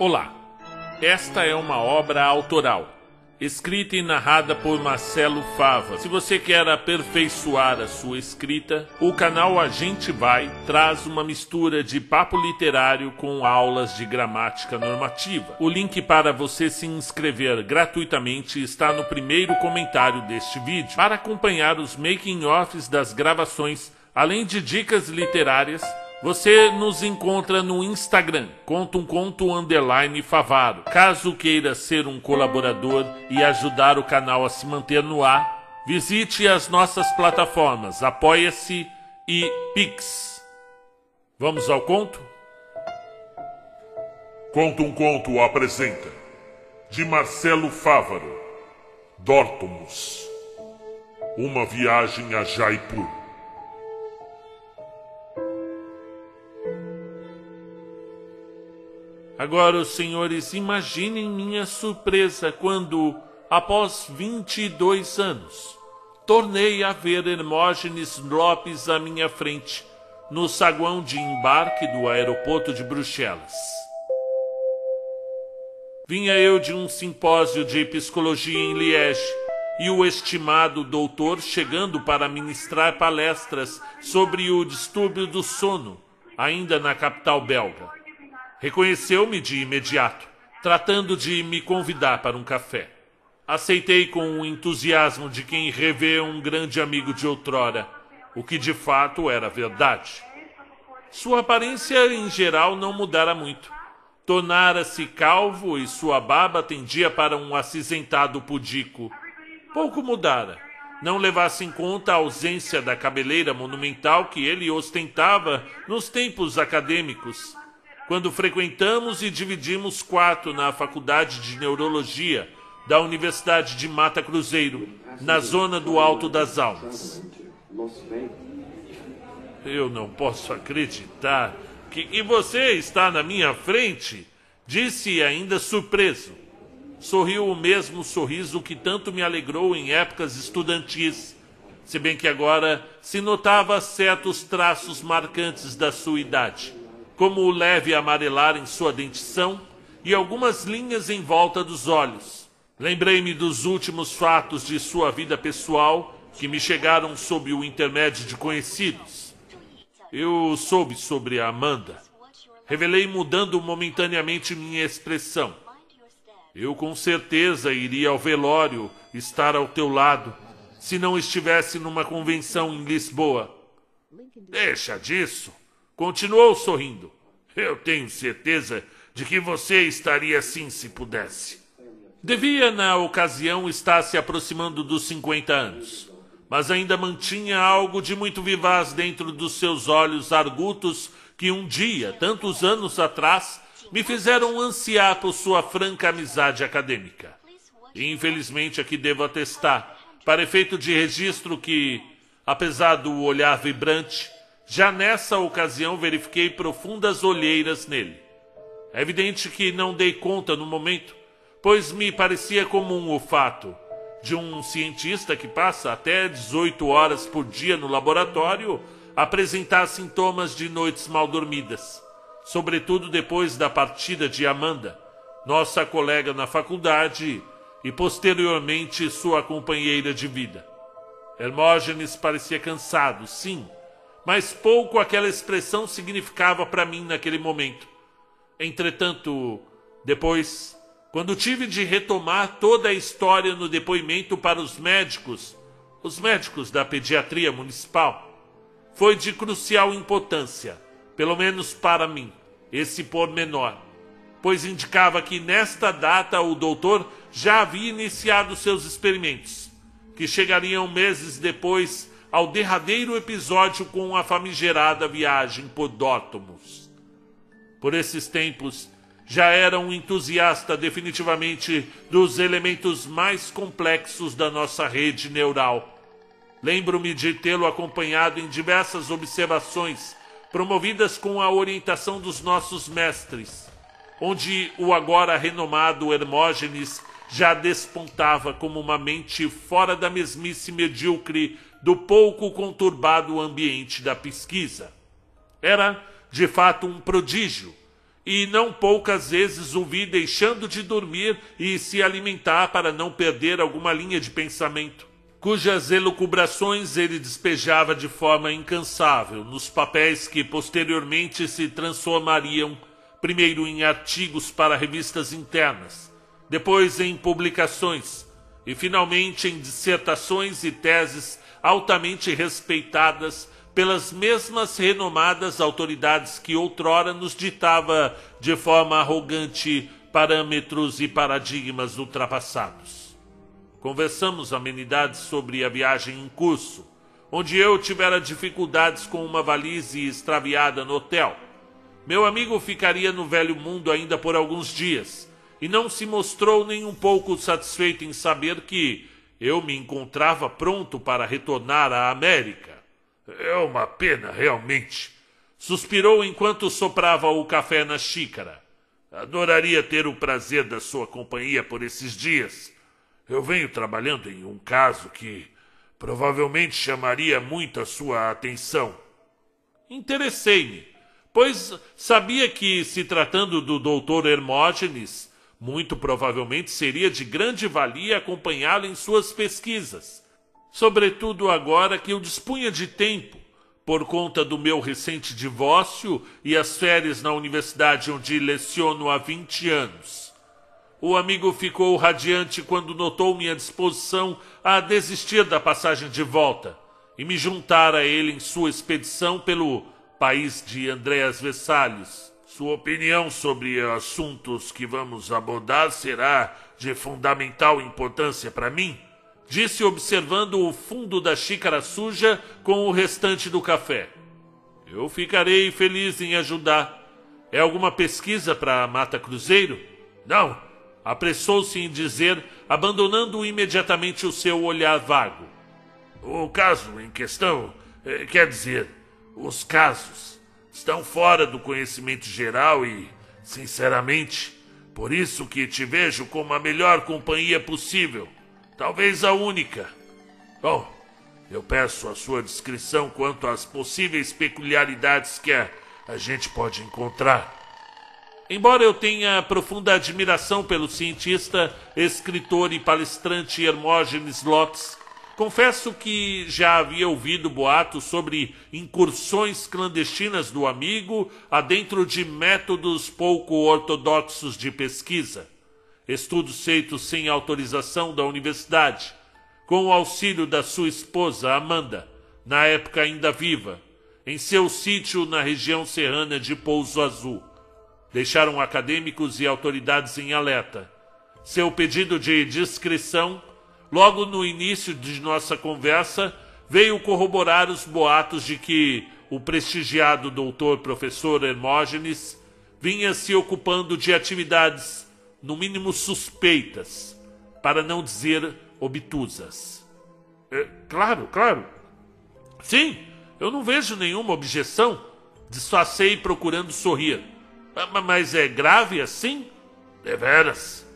Olá, esta é uma obra autoral, escrita e narrada por Marcelo Fava. Se você quer aperfeiçoar a sua escrita, o canal A Gente Vai traz uma mistura de papo literário com aulas de gramática normativa. O link para você se inscrever gratuitamente está no primeiro comentário deste vídeo. Para acompanhar os making-offs das gravações, além de dicas literárias, você nos encontra no Instagram, conta um conto underline favaro. Caso queira ser um colaborador e ajudar o canal a se manter no ar, visite as nossas plataformas Apoia-se e Pix. Vamos ao conto? Conta um Conto apresenta de Marcelo Fávaro, Dortomus, uma viagem a Jaipur. Agora, os senhores, imaginem minha surpresa quando, após 22 anos, tornei a ver Hermógenes Lopes à minha frente, no saguão de embarque do aeroporto de Bruxelas. Vinha eu de um simpósio de psicologia em Liege e o estimado doutor chegando para ministrar palestras sobre o distúrbio do sono, ainda na capital belga. Reconheceu-me de imediato, tratando de me convidar para um café. Aceitei com o entusiasmo de quem revê um grande amigo de outrora, o que de fato era verdade. Sua aparência em geral não mudara muito. Tornara-se calvo e sua barba tendia para um acinzentado pudico. Pouco mudara. Não levasse em conta a ausência da cabeleira monumental que ele ostentava nos tempos acadêmicos quando frequentamos e dividimos quarto na Faculdade de Neurologia da Universidade de Mata Cruzeiro, na zona do Alto das Almas. Eu não posso acreditar que, que você está na minha frente, disse ainda surpreso. Sorriu o mesmo sorriso que tanto me alegrou em épocas estudantis, se bem que agora se notava certos traços marcantes da sua idade como o leve amarelar em sua dentição e algumas linhas em volta dos olhos. Lembrei-me dos últimos fatos de sua vida pessoal que me chegaram sob o intermédio de conhecidos. Eu soube sobre a Amanda. Revelei mudando momentaneamente minha expressão. Eu com certeza iria ao velório estar ao teu lado se não estivesse numa convenção em Lisboa. Deixa disso. Continuou sorrindo. Eu tenho certeza de que você estaria assim se pudesse. Devia, na ocasião, estar se aproximando dos 50 anos, mas ainda mantinha algo de muito vivaz dentro dos seus olhos argutos que um dia, tantos anos atrás, me fizeram ansiar por sua franca amizade acadêmica. E infelizmente aqui devo atestar, para efeito de registro, que, apesar do olhar vibrante, já nessa ocasião verifiquei profundas olheiras nele. É evidente que não dei conta no momento, pois me parecia comum o fato de um cientista que passa até 18 horas por dia no laboratório apresentar sintomas de noites mal dormidas, sobretudo depois da partida de Amanda, nossa colega na faculdade e posteriormente sua companheira de vida. Hermógenes parecia cansado, sim, mas pouco aquela expressão significava para mim naquele momento. Entretanto, depois, quando tive de retomar toda a história no depoimento para os médicos, os médicos da pediatria municipal, foi de crucial importância, pelo menos para mim, esse pormenor, pois indicava que nesta data o doutor já havia iniciado seus experimentos, que chegariam meses depois ao derradeiro episódio com a famigerada viagem por Dótomos. Por esses tempos, já era um entusiasta definitivamente dos elementos mais complexos da nossa rede neural. Lembro-me de tê-lo acompanhado em diversas observações promovidas com a orientação dos nossos mestres, onde o agora renomado Hermógenes já despontava como uma mente fora da mesmice medíocre do pouco conturbado ambiente da pesquisa. Era, de fato, um prodígio, e não poucas vezes o vi deixando de dormir e se alimentar para não perder alguma linha de pensamento, cujas elucubrações ele despejava de forma incansável nos papéis que posteriormente se transformariam primeiro em artigos para revistas internas, depois em publicações e finalmente em dissertações e teses altamente respeitadas pelas mesmas renomadas autoridades que outrora nos ditava de forma arrogante parâmetros e paradigmas ultrapassados. Conversamos amenidades sobre a viagem em curso, onde eu tivera dificuldades com uma valise extraviada no hotel. Meu amigo ficaria no velho mundo ainda por alguns dias e não se mostrou nem um pouco satisfeito em saber que eu me encontrava pronto para retornar à América. É uma pena, realmente. Suspirou enquanto soprava o café na xícara. Adoraria ter o prazer da sua companhia por esses dias. Eu venho trabalhando em um caso que provavelmente chamaria muito a sua atenção. Interessei-me, pois sabia que, se tratando do Dr. Hermógenes, muito provavelmente seria de grande valia acompanhá-lo em suas pesquisas sobretudo agora que eu dispunha de tempo, por conta do meu recente divórcio e as férias na universidade onde leciono há 20 anos. O amigo ficou radiante quando notou minha disposição a desistir da passagem de volta e me juntar a ele em sua expedição pelo país de Andréas Vessalhos. Sua opinião sobre assuntos que vamos abordar será de fundamental importância para mim? disse observando o fundo da xícara suja com o restante do café. Eu ficarei feliz em ajudar. É alguma pesquisa para Mata Cruzeiro? Não, apressou-se em dizer, abandonando imediatamente o seu olhar vago. O caso em questão, eh, quer dizer, os casos, estão fora do conhecimento geral e, sinceramente, por isso que te vejo como a melhor companhia possível talvez a única. Bom, eu peço a sua descrição quanto às possíveis peculiaridades que a, a gente pode encontrar. Embora eu tenha profunda admiração pelo cientista, escritor e palestrante Hermógenes Lopes, confesso que já havia ouvido boatos sobre incursões clandestinas do amigo adentro de métodos pouco ortodoxos de pesquisa estudos feitos sem autorização da universidade, com o auxílio da sua esposa Amanda, na época ainda viva, em seu sítio na região serrana de Pouso Azul. Deixaram acadêmicos e autoridades em alerta. Seu pedido de discrição, logo no início de nossa conversa, veio corroborar os boatos de que o prestigiado doutor professor Hermógenes vinha se ocupando de atividades no mínimo suspeitas, para não dizer obtusas. É, claro, claro. Sim, eu não vejo nenhuma objeção. Disfarcei procurando sorrir. Ah, mas é grave assim? Deveras.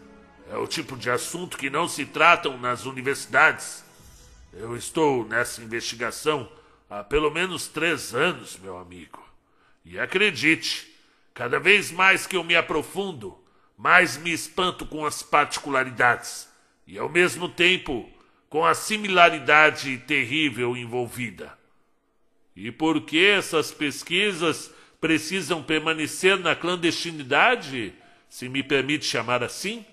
É o tipo de assunto que não se tratam nas universidades. Eu estou nessa investigação há pelo menos três anos, meu amigo. E acredite, cada vez mais que eu me aprofundo, mais me espanto com as particularidades e, ao mesmo tempo, com a similaridade terrível envolvida. E por que essas pesquisas precisam permanecer na clandestinidade, se me permite chamar assim?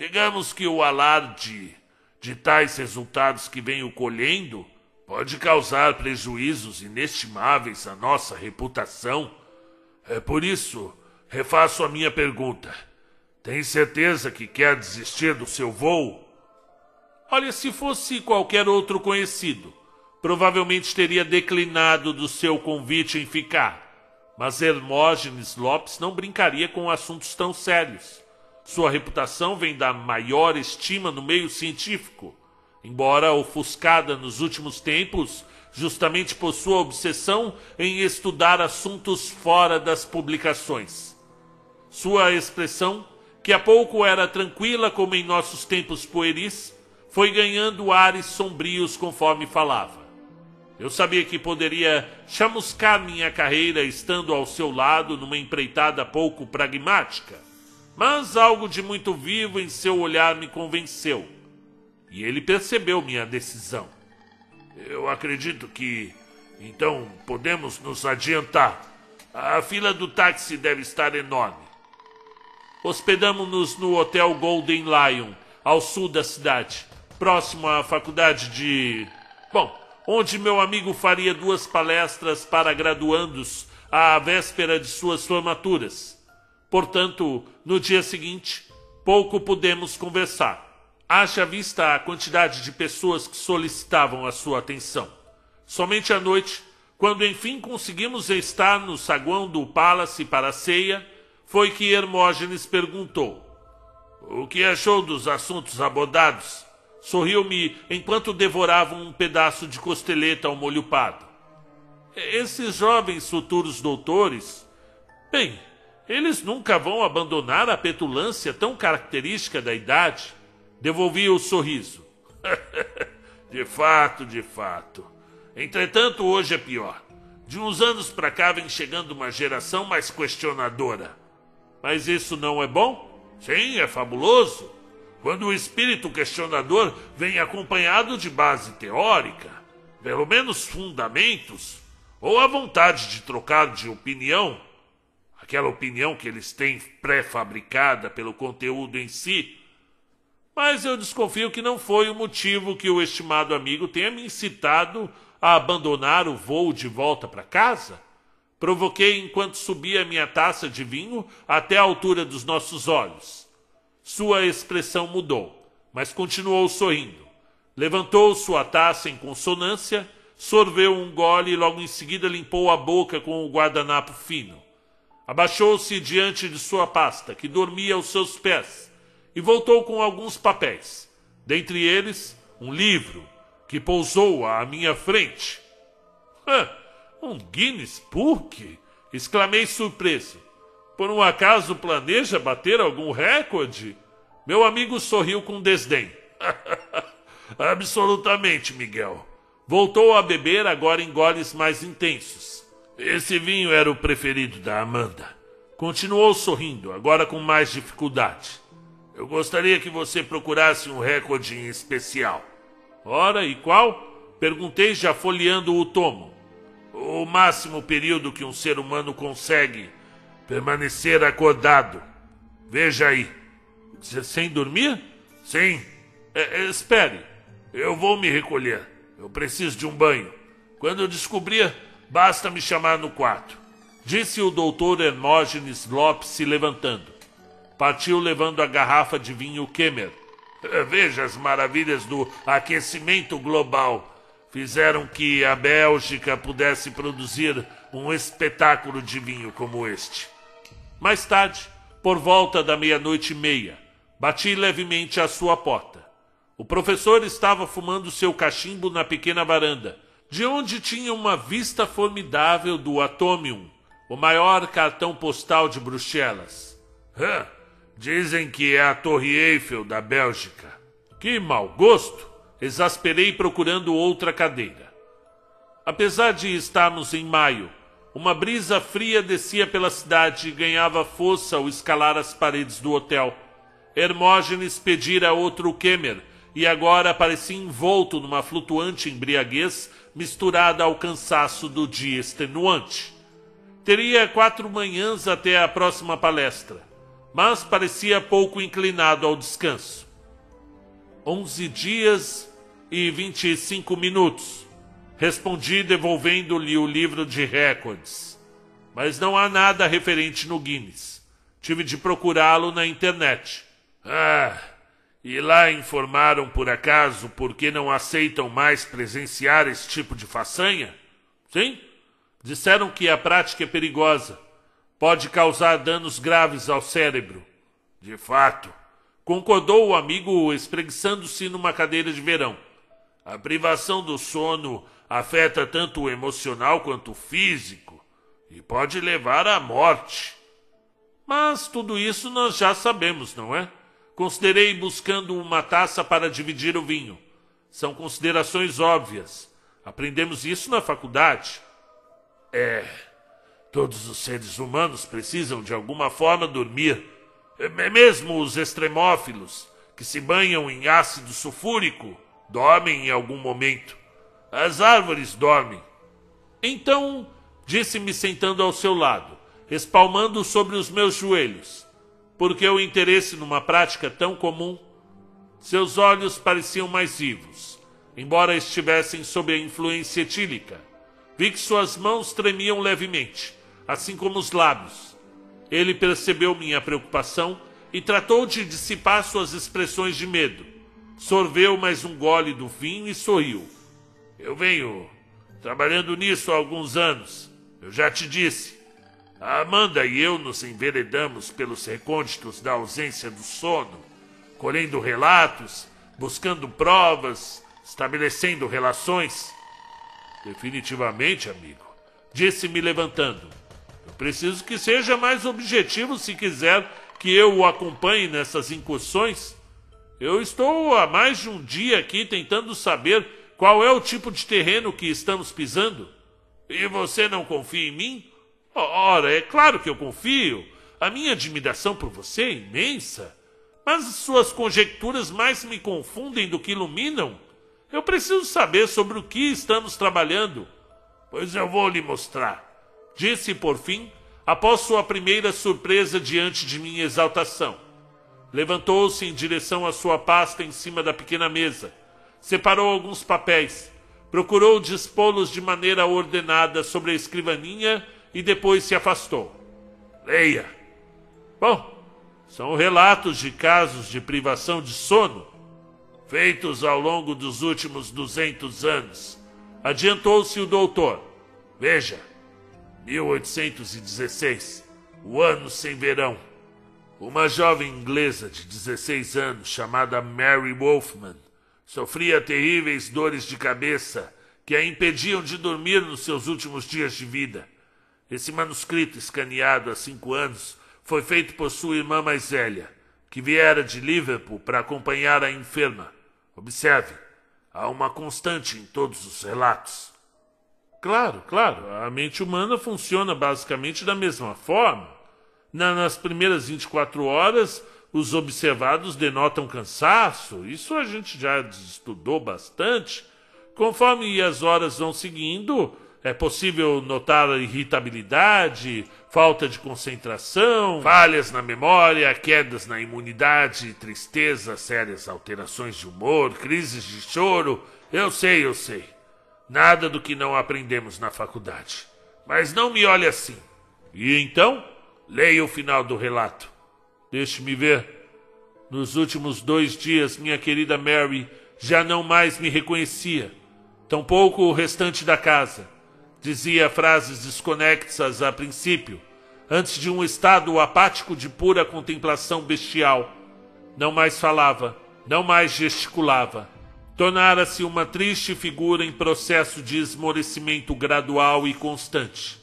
Digamos que o alarde de tais resultados que venho colhendo pode causar prejuízos inestimáveis à nossa reputação. É por isso, refaço a minha pergunta. Tem certeza que quer desistir do seu voo? Olha, se fosse qualquer outro conhecido, provavelmente teria declinado do seu convite em ficar. Mas Hermógenes Lopes não brincaria com assuntos tão sérios. Sua reputação vem da maior estima no meio científico, embora ofuscada nos últimos tempos justamente por sua obsessão em estudar assuntos fora das publicações. Sua expressão que há pouco era tranquila como em nossos tempos pueris, foi ganhando ares sombrios conforme falava. Eu sabia que poderia chamuscar minha carreira estando ao seu lado numa empreitada pouco pragmática, mas algo de muito vivo em seu olhar me convenceu. E ele percebeu minha decisão. Eu acredito que então podemos nos adiantar. A fila do táxi deve estar enorme. Hospedamos-nos no Hotel Golden Lion, ao sul da cidade, próximo à faculdade de. Bom, onde meu amigo faria duas palestras para graduandos à véspera de suas formaturas. Portanto, no dia seguinte, pouco pudemos conversar. Haja vista a quantidade de pessoas que solicitavam a sua atenção. Somente à noite, quando enfim conseguimos estar no saguão do Palace para a ceia, foi que Hermógenes perguntou: O que achou dos assuntos abordados? Sorriu-me enquanto devorava um pedaço de costeleta ao molho pardo. Esses jovens futuros doutores. Bem, eles nunca vão abandonar a petulância tão característica da idade. Devolvi o sorriso. de fato, de fato. Entretanto, hoje é pior. De uns anos para cá vem chegando uma geração mais questionadora. Mas isso não é bom? Sim, é fabuloso. Quando o espírito questionador vem acompanhado de base teórica, pelo menos fundamentos, ou a vontade de trocar de opinião, aquela opinião que eles têm pré-fabricada pelo conteúdo em si. Mas eu desconfio que não foi o motivo que o estimado amigo tenha me incitado a abandonar o voo de volta para casa. Provoquei enquanto subia minha taça de vinho até a altura dos nossos olhos. Sua expressão mudou, mas continuou sorrindo. Levantou sua taça em consonância, sorveu um gole e logo em seguida limpou a boca com o guardanapo fino. Abaixou-se diante de sua pasta, que dormia aos seus pés, e voltou com alguns papéis. Dentre eles, um livro, que pousou à minha frente. Hã! Um Guinness Book? Exclamei surpreso. Por um acaso planeja bater algum recorde? Meu amigo sorriu com desdém. Absolutamente, Miguel. Voltou a beber agora em goles mais intensos. Esse vinho era o preferido da Amanda. Continuou sorrindo, agora com mais dificuldade. Eu gostaria que você procurasse um recorde em especial. Ora, e qual? Perguntei já folheando o tomo o máximo período que um ser humano consegue permanecer acordado. Veja aí. Sem dormir? Sim. É, é, espere. Eu vou me recolher. Eu preciso de um banho. Quando eu descobrir, basta me chamar no quarto. Disse o doutor Hermógenes Lopes se levantando. Partiu levando a garrafa de vinho Kemmer. Veja as maravilhas do aquecimento global fizeram que a Bélgica pudesse produzir um espetáculo de vinho como este. Mais tarde, por volta da meia-noite e meia, bati levemente à sua porta. O professor estava fumando seu cachimbo na pequena varanda, de onde tinha uma vista formidável do Atomium, o maior cartão postal de Bruxelas. Hã, dizem que é a Torre Eiffel da Bélgica. Que mau gosto! Exasperei procurando outra cadeira. Apesar de estarmos em maio, uma brisa fria descia pela cidade e ganhava força ao escalar as paredes do hotel. Hermógenes pedira outro Kemer e agora parecia envolto numa flutuante embriaguez misturada ao cansaço do dia extenuante. Teria quatro manhãs até a próxima palestra, mas parecia pouco inclinado ao descanso. Onze dias e 25 minutos. Respondi devolvendo-lhe o livro de recordes. Mas não há nada referente no Guinness. Tive de procurá-lo na internet. Ah, e lá informaram por acaso por que não aceitam mais presenciar esse tipo de façanha? Sim. Disseram que a prática é perigosa. Pode causar danos graves ao cérebro. De fato. Concordou o amigo espreguiçando-se numa cadeira de verão. A privação do sono afeta tanto o emocional quanto o físico e pode levar à morte. Mas tudo isso nós já sabemos, não é? Considerei buscando uma taça para dividir o vinho. São considerações óbvias. Aprendemos isso na faculdade. É. Todos os seres humanos precisam de alguma forma dormir. É, é mesmo os extremófilos, que se banham em ácido sulfúrico, dormem em algum momento. As árvores dormem. Então, disse-me sentando ao seu lado, espalmando sobre os meus joelhos, porque o interesse numa prática tão comum. Seus olhos pareciam mais vivos, embora estivessem sob a influência etílica. Vi que suas mãos tremiam levemente, assim como os lábios. Ele percebeu minha preocupação e tratou de dissipar suas expressões de medo. Sorveu mais um gole do vinho e sorriu. Eu venho trabalhando nisso há alguns anos. Eu já te disse. Amanda e eu nos enveredamos pelos recônditos da ausência do sono, colhendo relatos, buscando provas, estabelecendo relações. Definitivamente, amigo, disse-me levantando. Eu preciso que seja mais objetivo se quiser que eu o acompanhe nessas incursões. Eu estou há mais de um dia aqui tentando saber qual é o tipo de terreno que estamos pisando? E você não confia em mim? Ora, é claro que eu confio. A minha admiração por você é imensa. Mas suas conjecturas mais me confundem do que iluminam. Eu preciso saber sobre o que estamos trabalhando. Pois eu vou lhe mostrar. Disse por fim, após sua primeira surpresa diante de minha exaltação. Levantou-se em direção à sua pasta em cima da pequena mesa separou alguns papéis, procurou dispô-los de maneira ordenada sobre a escrivaninha e depois se afastou. Leia. Bom, são relatos de casos de privação de sono feitos ao longo dos últimos duzentos anos. Adiantou-se o doutor. Veja, 1816, o ano sem verão. Uma jovem inglesa de 16 anos chamada Mary Wolfman Sofria terríveis dores de cabeça que a impediam de dormir nos seus últimos dias de vida. Esse manuscrito, escaneado há cinco anos, foi feito por sua irmã mais velha, que viera de Liverpool para acompanhar a enferma. Observe, há uma constante em todos os relatos. Claro, claro, a mente humana funciona basicamente da mesma forma. Na, nas primeiras 24 horas, os observados denotam cansaço, isso a gente já estudou bastante. Conforme as horas vão seguindo, é possível notar irritabilidade, falta de concentração, falhas na memória, quedas na imunidade, tristeza, sérias alterações de humor, crises de choro. Eu sei, eu sei. Nada do que não aprendemos na faculdade. Mas não me olhe assim. E então? Leia o final do relato. Deixe-me ver. Nos últimos dois dias, minha querida Mary já não mais me reconhecia. Tampouco o restante da casa. Dizia frases desconexas a princípio, antes de um estado apático de pura contemplação bestial. Não mais falava, não mais gesticulava. Tornara-se uma triste figura em processo de esmorecimento gradual e constante.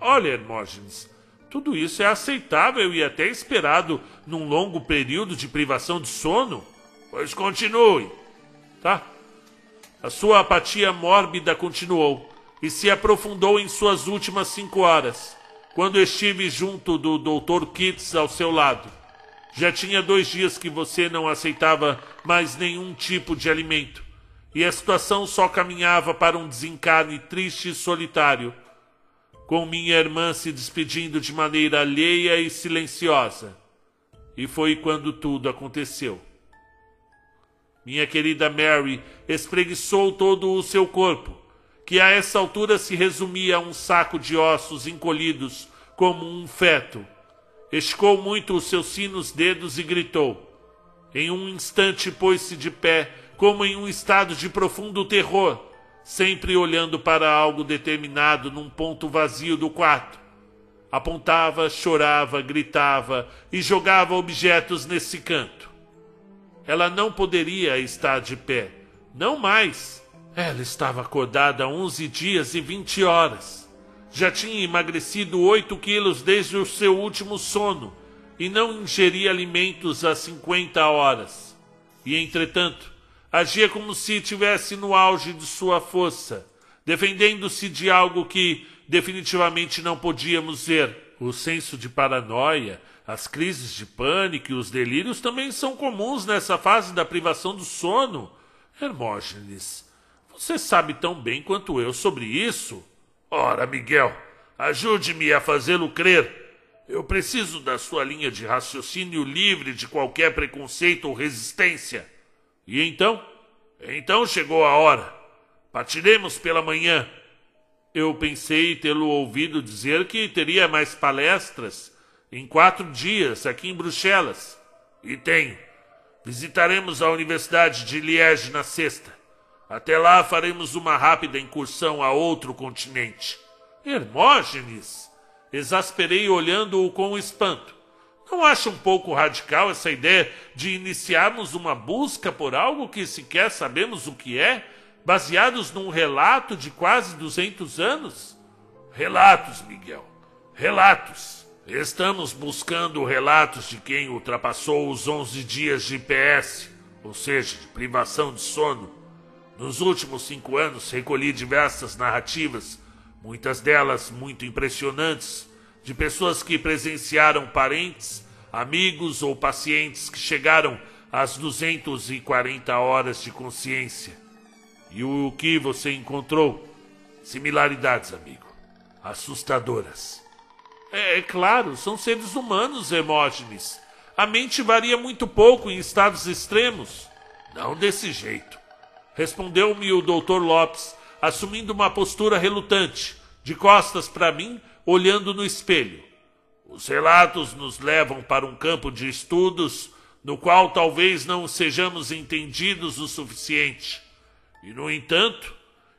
Olha, Hermógenes, tudo isso é aceitável e até esperado num longo período de privação de sono. Pois continue. Tá. A sua apatia mórbida continuou e se aprofundou em suas últimas cinco horas, quando estive junto do Dr. Kitts ao seu lado. Já tinha dois dias que você não aceitava mais nenhum tipo de alimento, e a situação só caminhava para um desencarne triste e solitário com minha irmã se despedindo de maneira alheia e silenciosa. E foi quando tudo aconteceu. Minha querida Mary espreguiçou todo o seu corpo, que a essa altura se resumia a um saco de ossos encolhidos como um feto. Esticou muito os seus finos dedos e gritou. Em um instante pôs-se de pé, como em um estado de profundo terror sempre olhando para algo determinado num ponto vazio do quarto. Apontava, chorava, gritava e jogava objetos nesse canto. Ela não poderia estar de pé, não mais. Ela estava acordada há onze dias e vinte horas. Já tinha emagrecido oito quilos desde o seu último sono e não ingeria alimentos há cinquenta horas. E, entretanto, Agia como se estivesse no auge de sua força, defendendo-se de algo que definitivamente não podíamos ver. O senso de paranoia, as crises de pânico e os delírios também são comuns nessa fase da privação do sono. Hermógenes, você sabe tão bem quanto eu sobre isso. Ora, Miguel, ajude-me a fazê-lo crer. Eu preciso da sua linha de raciocínio livre de qualquer preconceito ou resistência. E então? Então chegou a hora. Partiremos pela manhã. Eu pensei tê-lo ouvido dizer que teria mais palestras em quatro dias aqui em Bruxelas. E tenho. Visitaremos a Universidade de Liege na sexta. Até lá faremos uma rápida incursão a outro continente. Hermógenes! Exasperei olhando-o com espanto. Não acha um pouco radical essa ideia de iniciarmos uma busca por algo que sequer sabemos o que é, baseados num relato de quase 200 anos? Relatos, Miguel. Relatos. Estamos buscando relatos de quem ultrapassou os 11 dias de PS, ou seja, de privação de sono. Nos últimos cinco anos recolhi diversas narrativas muitas delas muito impressionantes, de pessoas que presenciaram parentes, amigos ou pacientes que chegaram às 240 horas de consciência. E o que você encontrou? Similaridades, amigo. Assustadoras. É, é claro, são seres humanos, Hermógenes. A mente varia muito pouco em estados extremos. Não desse jeito. Respondeu-me o Dr. Lopes, assumindo uma postura relutante, de costas para mim, olhando no espelho. Os relatos nos levam para um campo de estudos no qual talvez não sejamos entendidos o suficiente. E, no entanto,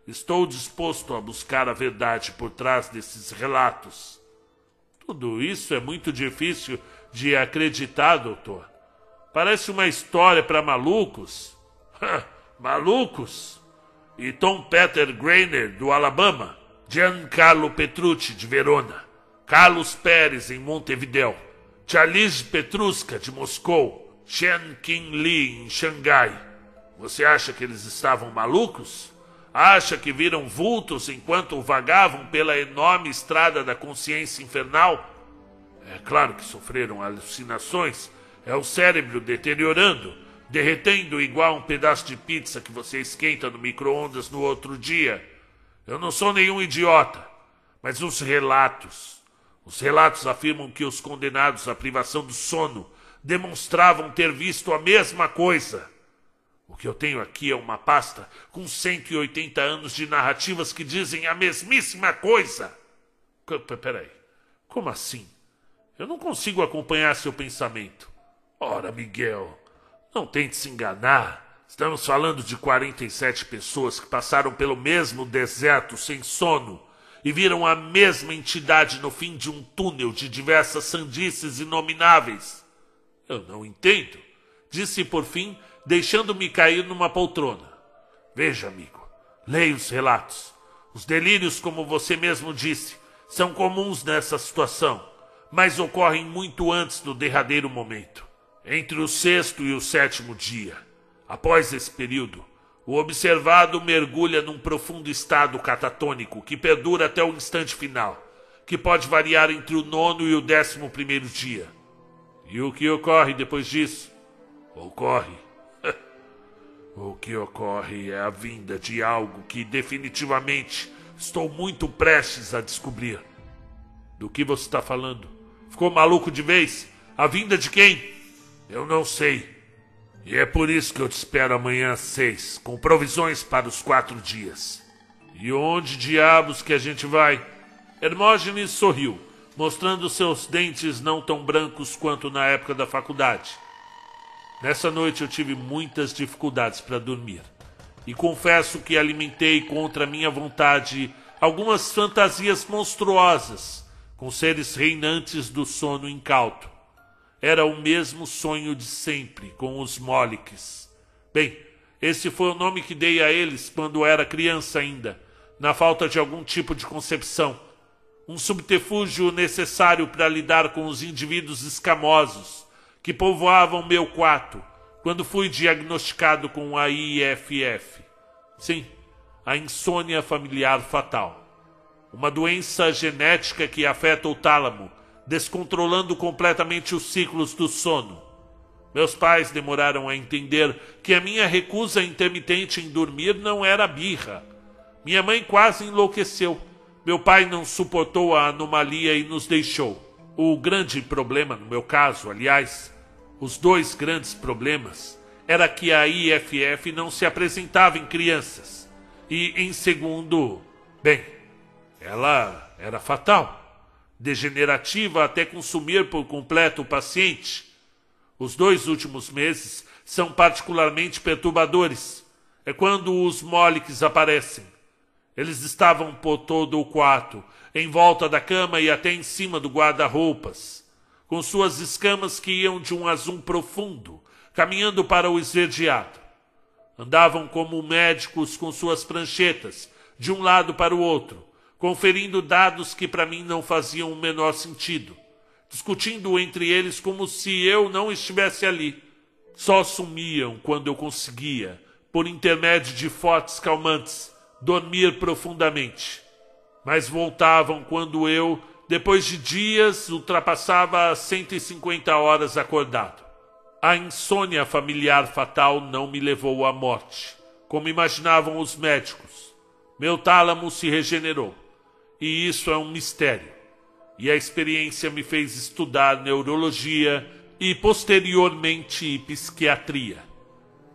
estou disposto a buscar a verdade por trás desses relatos. Tudo isso é muito difícil de acreditar, doutor. Parece uma história para malucos. malucos? e Tom Peter Grainer, do Alabama, Giancarlo Petrucci, de Verona, Carlos Pérez, em Montevideo, Charles Petruska, de Moscou, Chen Qing Li, em Xangai. Você acha que eles estavam malucos? Acha que viram vultos enquanto vagavam pela enorme estrada da consciência infernal? É claro que sofreram alucinações. É o cérebro deteriorando derretendo igual um pedaço de pizza que você esquenta no micro-ondas no outro dia. Eu não sou nenhum idiota, mas os relatos. Os relatos afirmam que os condenados à privação do sono demonstravam ter visto a mesma coisa. O que eu tenho aqui é uma pasta com 180 anos de narrativas que dizem a mesmíssima coisa. Peraí, como assim? Eu não consigo acompanhar seu pensamento. Ora, Miguel, não tente se enganar. Estamos falando de 47 pessoas que passaram pelo mesmo deserto sem sono e viram a mesma entidade no fim de um túnel de diversas sandices inomináveis. Eu não entendo, disse por fim, deixando-me cair numa poltrona. Veja, amigo, leia os relatos. Os delírios, como você mesmo disse, são comuns nessa situação, mas ocorrem muito antes do derradeiro momento entre o sexto e o sétimo dia. Após esse período, o observado mergulha num profundo estado catatônico que perdura até o instante final, que pode variar entre o nono e o décimo primeiro dia. E o que ocorre depois disso? Ocorre. o que ocorre é a vinda de algo que definitivamente estou muito prestes a descobrir. Do que você está falando? Ficou maluco de vez? A vinda de quem? Eu não sei. E é por isso que eu te espero amanhã às seis, com provisões para os quatro dias. E onde diabos que a gente vai? Hermógenes sorriu, mostrando seus dentes não tão brancos quanto na época da faculdade. Nessa noite eu tive muitas dificuldades para dormir. E confesso que alimentei contra minha vontade algumas fantasias monstruosas com seres reinantes do sono incauto. Era o mesmo sonho de sempre com os Moliques. Bem, esse foi o nome que dei a eles quando era criança ainda, na falta de algum tipo de concepção. Um subterfúgio necessário para lidar com os indivíduos escamosos que povoavam meu quarto, quando fui diagnosticado com a IFF. Sim, a insônia familiar fatal. Uma doença genética que afeta o tálamo, descontrolando completamente os ciclos do sono. Meus pais demoraram a entender que a minha recusa intermitente em dormir não era birra. Minha mãe quase enlouqueceu. Meu pai não suportou a anomalia e nos deixou. O grande problema, no meu caso, aliás, os dois grandes problemas, era que a IFF não se apresentava em crianças. E, em segundo, bem, ela era fatal, degenerativa até consumir por completo o paciente. Os dois últimos meses são particularmente perturbadores. É quando os móliques aparecem. Eles estavam por todo o quarto, em volta da cama e até em cima do guarda-roupas, com suas escamas que iam de um azul profundo, caminhando para o esverdeado. Andavam como médicos com suas pranchetas, de um lado para o outro, conferindo dados que para mim não faziam o menor sentido, discutindo entre eles como se eu não estivesse ali. Só sumiam quando eu conseguia, por intermédio de fortes calmantes, dormir profundamente mas voltavam quando eu, depois de dias, ultrapassava as 150 horas acordado. A insônia familiar fatal não me levou à morte, como imaginavam os médicos. Meu tálamo se regenerou, e isso é um mistério. E a experiência me fez estudar neurologia e, posteriormente, psiquiatria.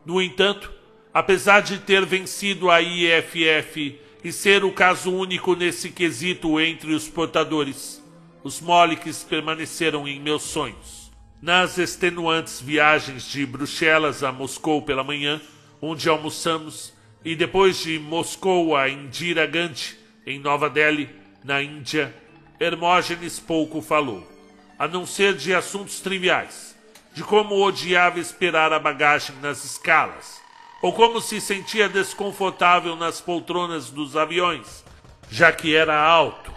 No entanto, apesar de ter vencido a IFF e ser o caso único nesse quesito entre os portadores. Os Moliques permaneceram em meus sonhos. Nas extenuantes viagens de Bruxelas a Moscou pela manhã, onde almoçamos, e depois de Moscou a Indira Gandhi, em Nova Delhi, na Índia, Hermógenes pouco falou, a não ser de assuntos triviais, de como odiava esperar a bagagem nas escalas, ou como se sentia desconfortável nas poltronas dos aviões, já que era alto.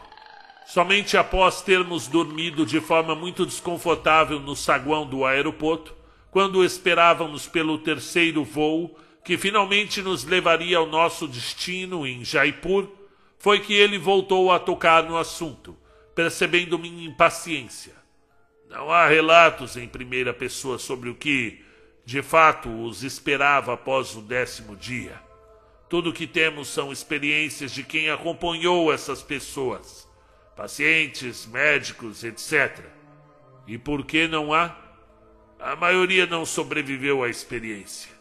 Somente após termos dormido de forma muito desconfortável no saguão do aeroporto, quando esperávamos pelo terceiro voo, que finalmente nos levaria ao nosso destino em Jaipur, foi que ele voltou a tocar no assunto, percebendo minha impaciência. Não há relatos em primeira pessoa sobre o que de fato os esperava após o décimo dia. Tudo o que temos são experiências de quem acompanhou essas pessoas, pacientes, médicos, etc. E por que não há? A maioria não sobreviveu à experiência.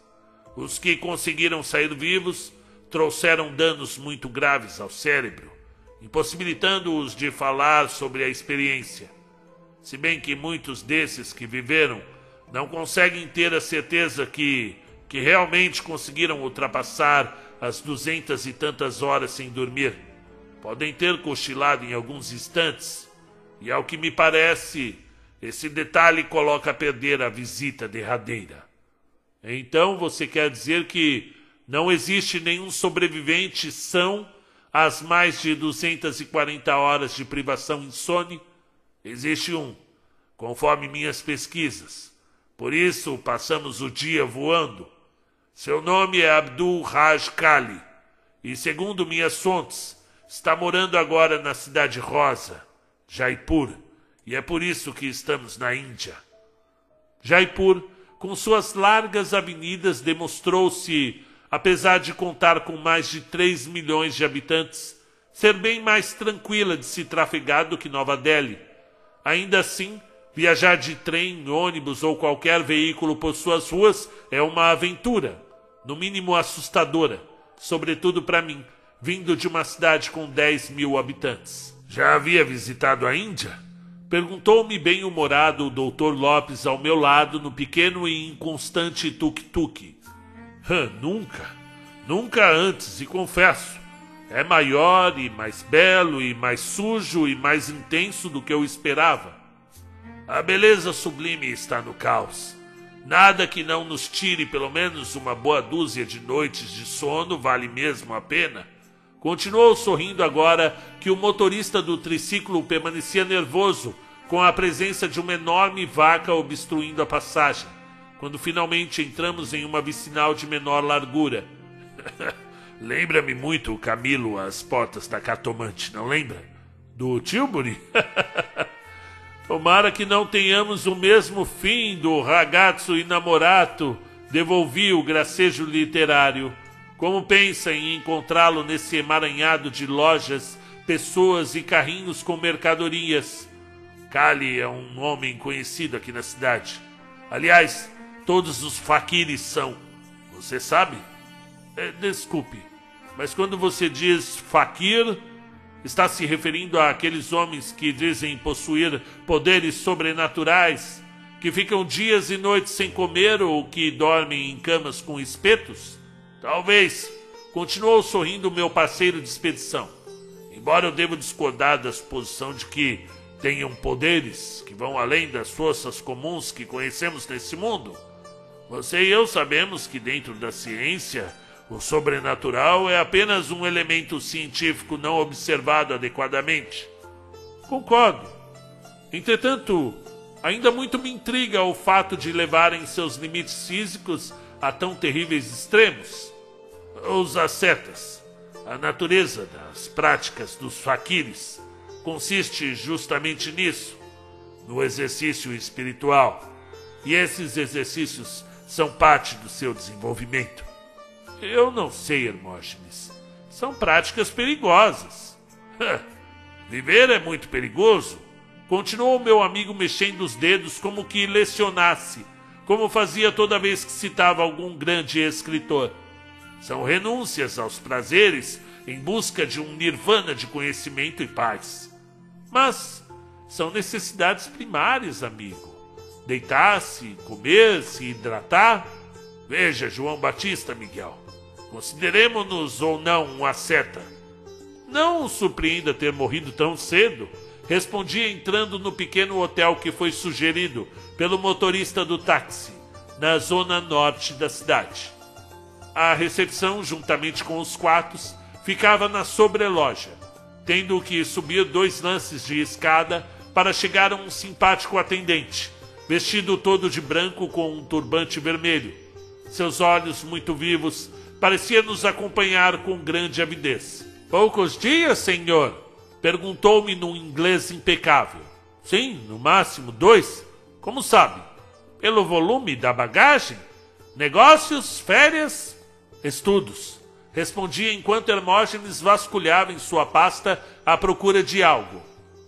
Os que conseguiram sair vivos trouxeram danos muito graves ao cérebro, impossibilitando-os de falar sobre a experiência. Se bem que muitos desses que viveram não conseguem ter a certeza que, que realmente conseguiram ultrapassar as duzentas e tantas horas sem dormir. Podem ter cochilado em alguns instantes, e ao que me parece, esse detalhe coloca a perder a visita derradeira. Então você quer dizer que não existe nenhum sobrevivente são às mais de 240 horas de privação insone? Existe um, conforme minhas pesquisas. Por isso passamos o dia voando. Seu nome é Abdul Raj Kali e, segundo minhas fontes, está morando agora na cidade rosa, Jaipur, e é por isso que estamos na Índia. Jaipur, com suas largas avenidas, demonstrou-se, apesar de contar com mais de 3 milhões de habitantes, ser bem mais tranquila de se trafegar do que Nova Delhi. Ainda assim, Viajar de trem, ônibus ou qualquer veículo por suas ruas é uma aventura, no mínimo assustadora, sobretudo para mim, vindo de uma cidade com 10 mil habitantes. Já havia visitado a Índia? Perguntou-me bem-humorado o doutor Lopes ao meu lado no pequeno e inconstante tuk-tuk. Nunca, nunca antes, e confesso. É maior e mais belo e mais sujo e mais intenso do que eu esperava. A beleza sublime está no caos. Nada que não nos tire pelo menos uma boa dúzia de noites de sono vale mesmo a pena. Continuou sorrindo agora que o motorista do triciclo permanecia nervoso com a presença de uma enorme vaca obstruindo a passagem, quando finalmente entramos em uma vicinal de menor largura. Lembra-me muito o Camilo às portas da cartomante, não lembra? Do Tilbury? Tomara que não tenhamos o mesmo fim do ragazzo inamorato, devolvi o gracejo literário. Como pensa em encontrá-lo nesse emaranhado de lojas, pessoas e carrinhos com mercadorias? Cali é um homem conhecido aqui na cidade. Aliás, todos os faquires são. Você sabe? É, desculpe, mas quando você diz faquir, está se referindo àqueles homens que dizem possuir poderes sobrenaturais, que ficam dias e noites sem comer ou que dormem em camas com espetos? Talvez. Continuou sorrindo meu parceiro de expedição. Embora eu deva discordar da suposição de que tenham poderes que vão além das forças comuns que conhecemos nesse mundo, você e eu sabemos que dentro da ciência o sobrenatural é apenas um elemento científico não observado adequadamente. Concordo. Entretanto, ainda muito me intriga o fato de levarem seus limites físicos a tão terríveis extremos. Os ascetas, a natureza das práticas dos faquires, consiste justamente nisso, no exercício espiritual. E esses exercícios são parte do seu desenvolvimento. Eu não sei, Hermógenes. São práticas perigosas. Viver é muito perigoso. Continuou meu amigo mexendo os dedos como que lecionasse, como fazia toda vez que citava algum grande escritor. São renúncias aos prazeres em busca de um nirvana de conhecimento e paz. Mas são necessidades primárias, amigo. Deitar-se, comer, se hidratar. Veja, João Batista, Miguel. Consideremos-nos ou não um acerta. Não o surpreenda ter morrido tão cedo, respondi entrando no pequeno hotel que foi sugerido pelo motorista do táxi, na zona norte da cidade. A recepção, juntamente com os quartos, ficava na sobreloja, tendo que subir dois lances de escada para chegar a um simpático atendente, vestido todo de branco com um turbante vermelho. Seus olhos muito vivos parecia nos acompanhar com grande avidez. Poucos dias, senhor? Perguntou-me num inglês impecável. Sim, no máximo dois. Como sabe? Pelo volume da bagagem? Negócios, férias, estudos. Respondia enquanto Hermógenes vasculhava em sua pasta à procura de algo.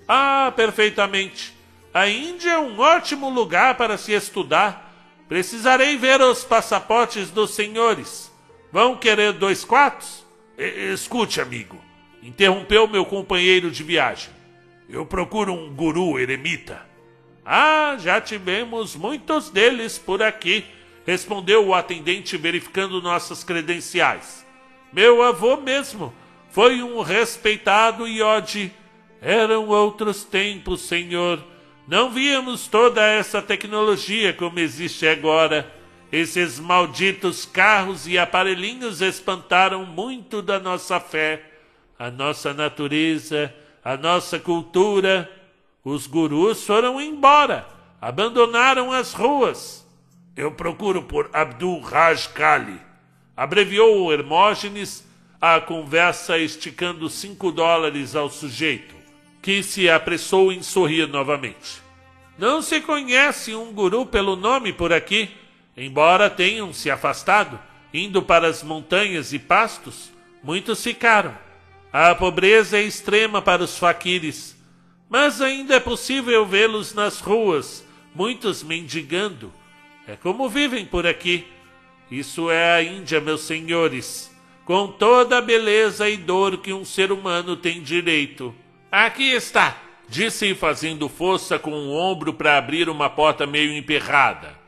Ah, perfeitamente. A Índia é um ótimo lugar para se estudar. Precisarei ver os passaportes dos senhores. Vão querer dois quartos? Escute, amigo, interrompeu meu companheiro de viagem. Eu procuro um guru eremita. Ah, já tivemos muitos deles por aqui, respondeu o atendente verificando nossas credenciais. Meu avô mesmo foi um respeitado iode. Eram outros tempos, senhor. Não víamos toda essa tecnologia como existe agora. Esses malditos carros e aparelhinhos espantaram muito da nossa fé, a nossa natureza, a nossa cultura. Os gurus foram embora, abandonaram as ruas. Eu procuro por Abdul Raj Kali. Abreviou o Hermógenes a conversa esticando cinco dólares ao sujeito, que se apressou em sorrir novamente. Não se conhece um guru pelo nome por aqui? Embora tenham se afastado, indo para as montanhas e pastos, muitos ficaram. A pobreza é extrema para os faquires, mas ainda é possível vê-los nas ruas, muitos mendigando. É como vivem por aqui. Isso é a Índia, meus senhores, com toda a beleza e dor que um ser humano tem direito. Aqui está, disse fazendo força com o ombro para abrir uma porta meio emperrada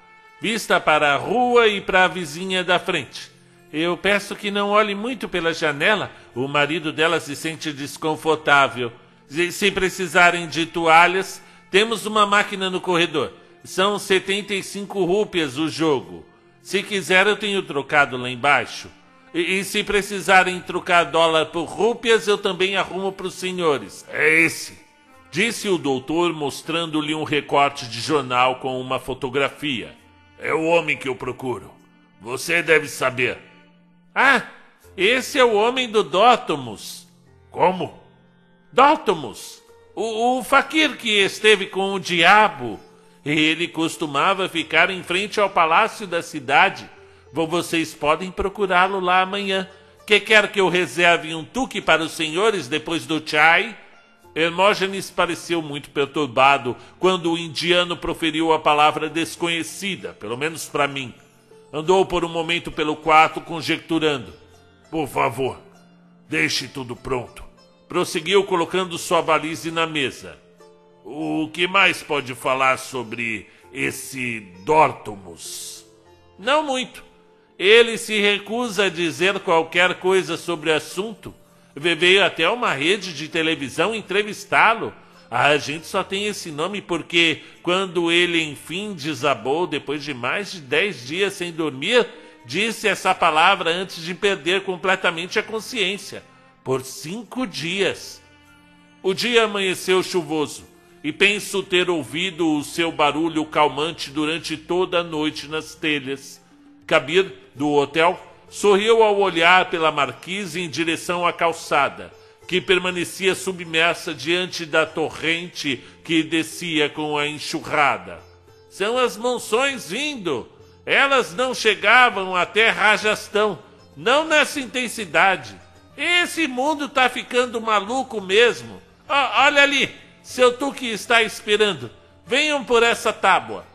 vista para a rua e para a vizinha da frente. Eu peço que não olhe muito pela janela, o marido dela se sente desconfortável. Se precisarem de toalhas, temos uma máquina no corredor. São 75 rúpias o jogo. Se quiser, eu tenho trocado lá embaixo. E, e se precisarem trocar dólar por rúpias, eu também arrumo para os senhores. É esse, disse o doutor, mostrando-lhe um recorte de jornal com uma fotografia. É o homem que eu procuro. Você deve saber. Ah, esse é o homem do Dótomos. Como? Dótomos, o, o faquir que esteve com o diabo. Ele costumava ficar em frente ao palácio da cidade. Vocês podem procurá-lo lá amanhã. Que quer que eu reserve um tuque para os senhores depois do chai? Hermógenes pareceu muito perturbado quando o indiano proferiu a palavra desconhecida, pelo menos para mim. Andou por um momento pelo quarto conjecturando. Por favor, deixe tudo pronto. Prosseguiu colocando sua valise na mesa. O que mais pode falar sobre esse Dortomus? Não muito. Ele se recusa a dizer qualquer coisa sobre o assunto. Veio até uma rede de televisão entrevistá-lo. A gente só tem esse nome porque, quando ele enfim desabou, depois de mais de dez dias sem dormir, disse essa palavra antes de perder completamente a consciência. Por cinco dias. O dia amanheceu chuvoso e penso ter ouvido o seu barulho calmante durante toda a noite nas telhas. Kabir, do hotel, sorriu ao olhar pela marquise em direção à calçada, que permanecia submersa diante da torrente que descia com a enxurrada. São as monções vindo. Elas não chegavam até Rajastão, não nessa intensidade. Esse mundo tá ficando maluco mesmo. Oh, olha ali, seu Tuque está esperando. Venham por essa tábua.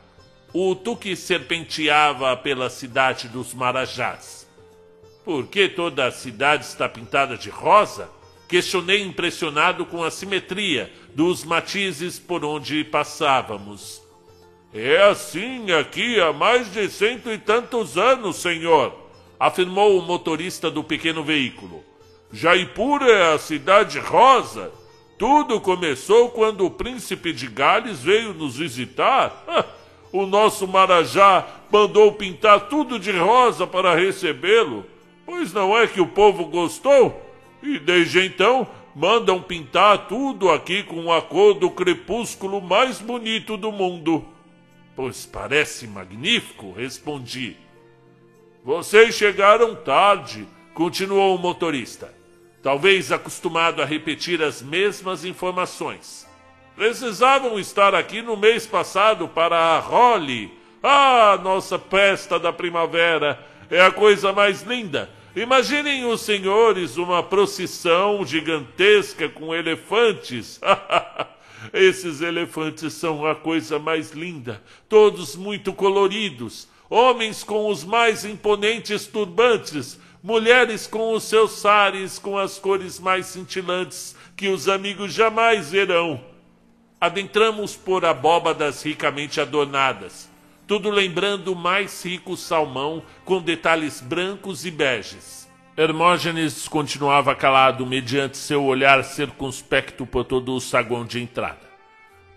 O Tuque serpenteava pela cidade dos Marajás. Por que toda a cidade está pintada de rosa? Questionei impressionado com a simetria dos matizes por onde passávamos. É assim aqui há mais de cento e tantos anos, senhor, afirmou o motorista do pequeno veículo. Jaipur é a cidade rosa. Tudo começou quando o príncipe de Gales veio nos visitar. o nosso Marajá mandou pintar tudo de rosa para recebê-lo, pois não é que o povo gostou? E desde então mandam pintar tudo aqui com a cor do crepúsculo mais bonito do mundo. Pois parece magnífico, respondi. Vocês chegaram tarde, continuou o motorista, talvez acostumado a repetir as mesmas informações. Precisavam estar aqui no mês passado para a Holly. Ah, nossa festa da primavera! É a coisa mais linda! Imaginem os senhores uma procissão gigantesca com elefantes. Esses elefantes são a coisa mais linda, todos muito coloridos, homens com os mais imponentes turbantes, mulheres com os seus sares com as cores mais cintilantes que os amigos jamais verão adentramos por abóbadas ricamente adornadas, tudo lembrando o mais rico salmão com detalhes brancos e beges. Hermógenes continuava calado mediante seu olhar circunspecto por todo o saguão de entrada.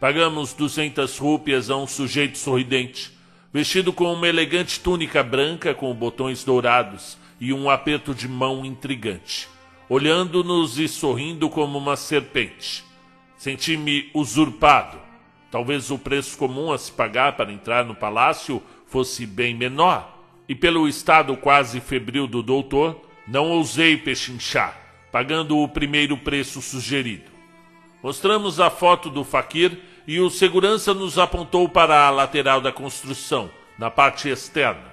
Pagamos duzentas rúpias a um sujeito sorridente, vestido com uma elegante túnica branca com botões dourados e um aperto de mão intrigante, olhando-nos e sorrindo como uma serpente. Senti-me usurpado. Talvez o preço comum a se pagar para entrar no palácio fosse bem menor, e pelo estado quase febril do doutor, não ousei pechinchar, pagando o primeiro preço sugerido. Mostramos a foto do faquir e o segurança nos apontou para a lateral da construção, na parte externa.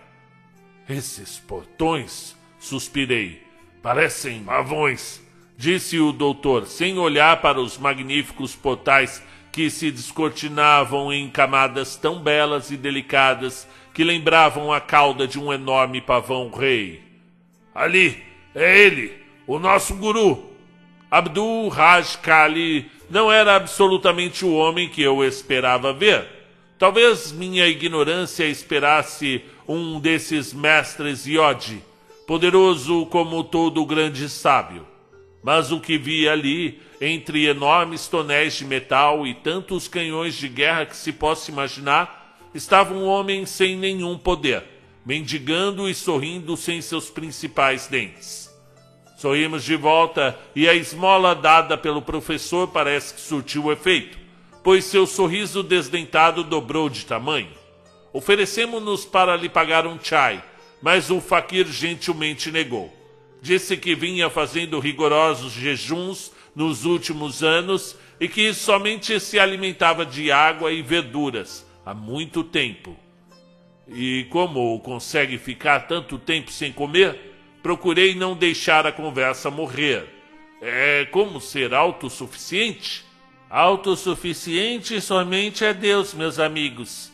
Esses portões, suspirei, parecem pavões disse o doutor, sem olhar para os magníficos portais que se descortinavam em camadas tão belas e delicadas que lembravam a cauda de um enorme pavão rei. Ali, é ele, o nosso guru. Abdul Raj Kali não era absolutamente o homem que eu esperava ver. Talvez minha ignorância esperasse um desses mestres Yodi, poderoso como todo grande sábio. Mas o que vi ali, entre enormes tonéis de metal e tantos canhões de guerra que se possa imaginar, estava um homem sem nenhum poder, mendigando e sorrindo sem seus principais dentes. Sorrimos de volta e a esmola dada pelo professor parece que surtiu efeito, pois seu sorriso desdentado dobrou de tamanho. Oferecemos-nos para lhe pagar um chai, mas o faquir gentilmente negou. Disse que vinha fazendo rigorosos jejuns nos últimos anos e que somente se alimentava de água e verduras há muito tempo. E como consegue ficar tanto tempo sem comer, procurei não deixar a conversa morrer. É como ser autossuficiente? Autossuficiente somente é Deus, meus amigos.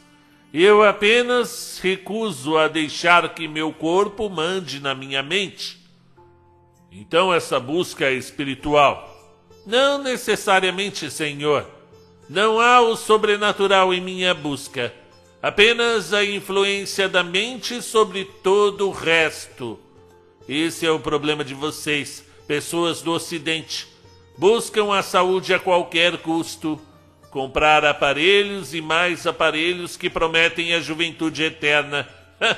Eu apenas recuso a deixar que meu corpo mande na minha mente. Então essa busca é espiritual. Não necessariamente, Senhor. Não há o sobrenatural em minha busca. Apenas a influência da mente sobre todo o resto. Esse é o problema de vocês, pessoas do Ocidente. Buscam a saúde a qualquer custo, comprar aparelhos e mais aparelhos que prometem a juventude eterna.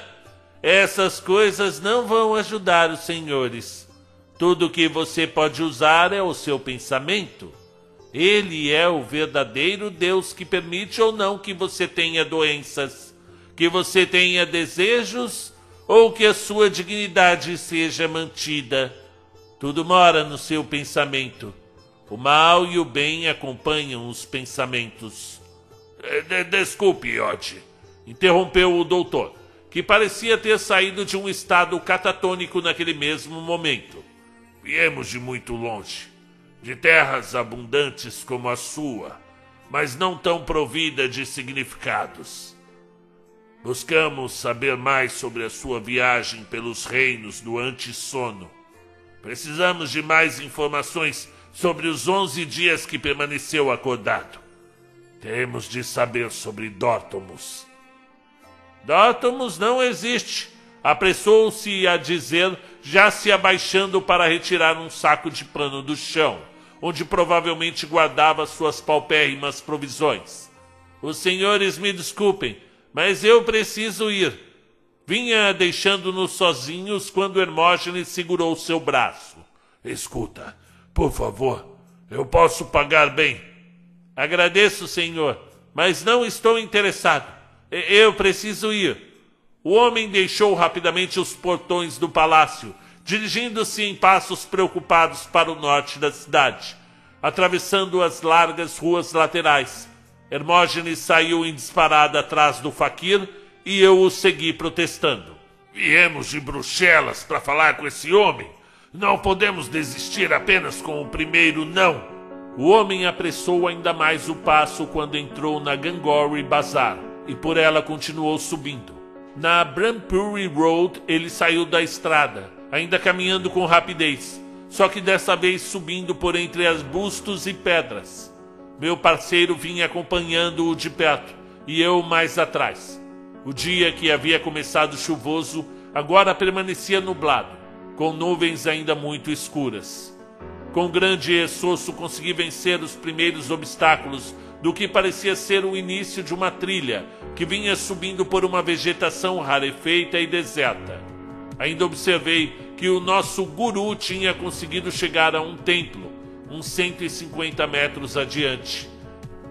Essas coisas não vão ajudar os senhores. Tudo que você pode usar é o seu pensamento. Ele é o verdadeiro Deus que permite ou não que você tenha doenças, que você tenha desejos ou que a sua dignidade seja mantida. Tudo mora no seu pensamento. O mal e o bem acompanham os pensamentos. De desculpe, Yote, interrompeu o doutor, que parecia ter saído de um estado catatônico naquele mesmo momento. Viemos de muito longe, de terras abundantes como a sua, mas não tão provida de significados. Buscamos saber mais sobre a sua viagem pelos reinos do antissono. Precisamos de mais informações sobre os onze dias que permaneceu acordado. Temos de saber sobre Dótomos. Dótomos não existe, apressou-se a dizer, já se abaixando para retirar um saco de pano do chão, onde provavelmente guardava suas paupérrimas provisões. Os senhores me desculpem, mas eu preciso ir. Vinha deixando-nos sozinhos quando Hermógenes segurou seu braço. Escuta, por favor, eu posso pagar bem. Agradeço, senhor, mas não estou interessado. Eu preciso ir. O homem deixou rapidamente os portões do palácio, dirigindo-se em passos preocupados para o norte da cidade, atravessando as largas ruas laterais. Hermógenes saiu em disparada atrás do faquir e eu o segui protestando. Viemos de Bruxelas para falar com esse homem. Não podemos desistir apenas com o primeiro não. O homem apressou ainda mais o passo quando entrou na Gangori Bazar e por ela continuou subindo. Na Brampuri Road ele saiu da estrada, ainda caminhando com rapidez, só que dessa vez subindo por entre as bustos e pedras. Meu parceiro vinha acompanhando-o de perto e eu mais atrás. O dia que havia começado chuvoso agora permanecia nublado com nuvens ainda muito escuras. Com grande esforço consegui vencer os primeiros obstáculos do que parecia ser o início de uma trilha que vinha subindo por uma vegetação rarefeita e deserta. Ainda observei que o nosso guru tinha conseguido chegar a um templo, uns 150 metros adiante,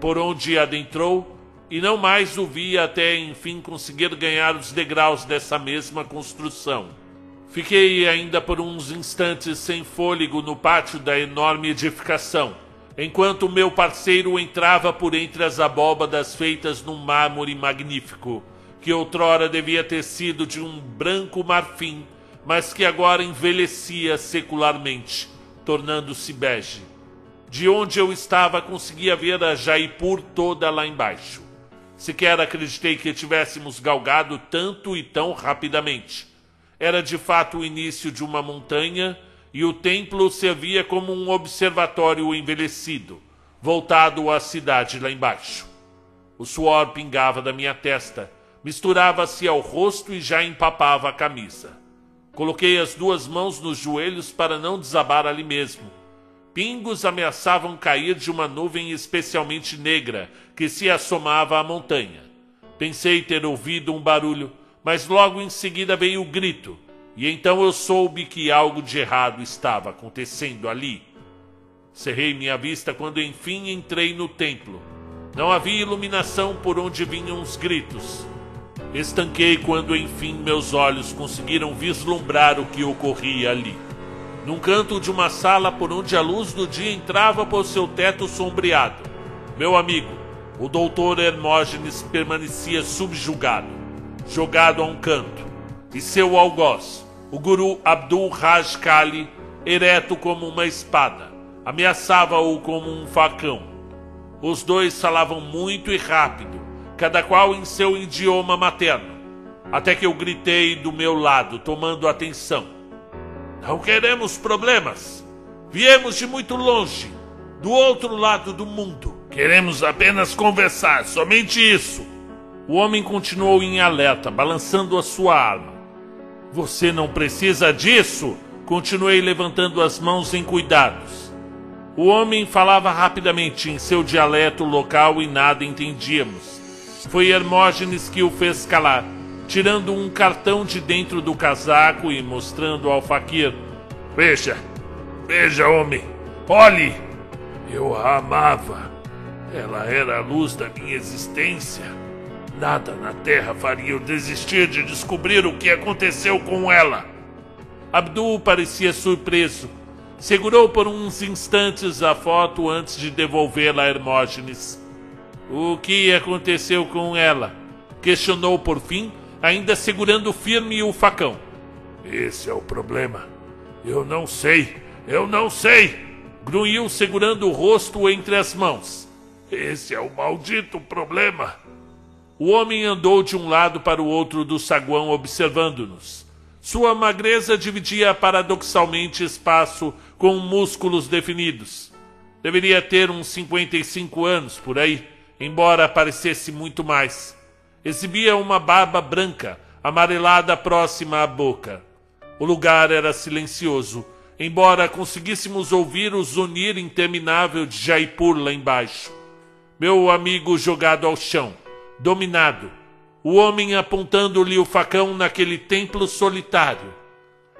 por onde adentrou e não mais o vi até enfim conseguir ganhar os degraus dessa mesma construção. Fiquei ainda por uns instantes sem fôlego no pátio da enorme edificação, enquanto meu parceiro entrava por entre as abóbadas feitas num mármore magnífico, que outrora devia ter sido de um branco marfim, mas que agora envelhecia secularmente, tornando-se bege. De onde eu estava conseguia ver a Jaipur toda lá embaixo. Sequer acreditei que tivéssemos galgado tanto e tão rapidamente era de fato o início de uma montanha e o templo servia como um observatório envelhecido, voltado à cidade lá embaixo. O suor pingava da minha testa, misturava-se ao rosto e já empapava a camisa. Coloquei as duas mãos nos joelhos para não desabar ali mesmo. Pingos ameaçavam cair de uma nuvem especialmente negra que se assomava à montanha. Pensei ter ouvido um barulho mas logo em seguida veio o grito, e então eu soube que algo de errado estava acontecendo ali. Cerrei minha vista quando enfim entrei no templo. Não havia iluminação por onde vinham os gritos. Estanquei quando enfim meus olhos conseguiram vislumbrar o que ocorria ali. Num canto de uma sala por onde a luz do dia entrava por seu teto sombreado, meu amigo, o doutor Hermógenes permanecia subjugado, jogado a um canto, e seu algoz, o guru Abdul Raj Kali, ereto como uma espada, ameaçava-o como um facão. Os dois falavam muito e rápido, cada qual em seu idioma materno, até que eu gritei do meu lado, tomando atenção. Não queremos problemas. Viemos de muito longe, do outro lado do mundo. Queremos apenas conversar, somente isso. O homem continuou em alerta, balançando a sua arma. Você não precisa disso, continuei levantando as mãos em cuidados. O homem falava rapidamente em seu dialeto local e nada entendíamos. Foi Hermógenes que o fez calar, tirando um cartão de dentro do casaco e mostrando ao faquir. Veja, veja, homem, olhe! Eu a amava. Ela era a luz da minha existência. Nada na Terra faria eu desistir de descobrir o que aconteceu com ela. Abdul parecia surpreso. Segurou por uns instantes a foto antes de devolvê-la a Hermógenes. O que aconteceu com ela? Questionou por fim, ainda segurando firme o facão. Esse é o problema. Eu não sei, eu não sei! Grunhiu segurando o rosto entre as mãos. Esse é o maldito problema. O homem andou de um lado para o outro do saguão observando-nos. Sua magreza dividia paradoxalmente espaço com músculos definidos. Deveria ter uns 55 anos por aí, embora parecesse muito mais. Exibia uma barba branca, amarelada próxima à boca. O lugar era silencioso, embora conseguíssemos ouvir o zunir interminável de Jaipur lá embaixo. Meu amigo jogado ao chão, dominado, o homem apontando-lhe o facão naquele templo solitário.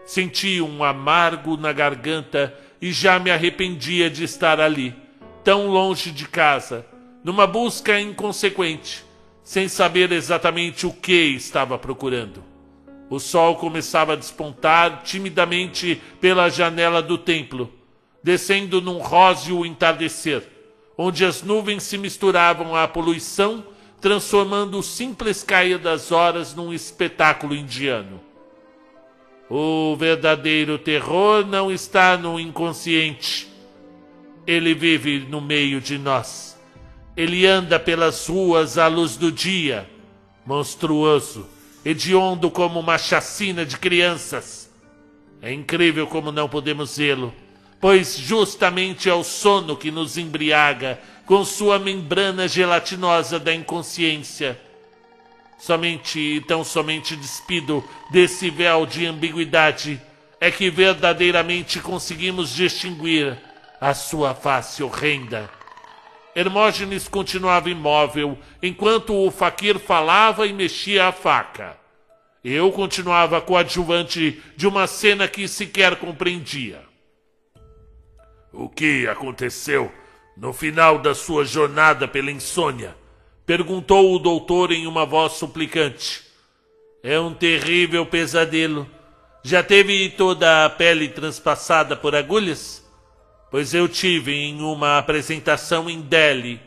Senti um amargo na garganta e já me arrependia de estar ali, tão longe de casa, numa busca inconsequente, sem saber exatamente o que estava procurando. O sol começava a despontar timidamente pela janela do templo, descendo num róseo entardecer, onde as nuvens se misturavam à poluição transformando o simples cair das horas num espetáculo indiano. O verdadeiro terror não está no inconsciente. Ele vive no meio de nós. Ele anda pelas ruas à luz do dia, monstruoso, hediondo como uma chacina de crianças. É incrível como não podemos vê-lo, pois justamente é o sono que nos embriaga com sua membrana gelatinosa da inconsciência. Somente, tão somente despido desse véu de ambiguidade, é que verdadeiramente conseguimos distinguir a sua face horrenda. Hermógenes continuava imóvel enquanto o faquir falava e mexia a faca. Eu continuava coadjuvante de uma cena que sequer compreendia. O que aconteceu no final da sua jornada pela insônia, perguntou o doutor em uma voz suplicante. É um terrível pesadelo. Já teve toda a pele transpassada por agulhas? Pois eu tive em uma apresentação em Delhi.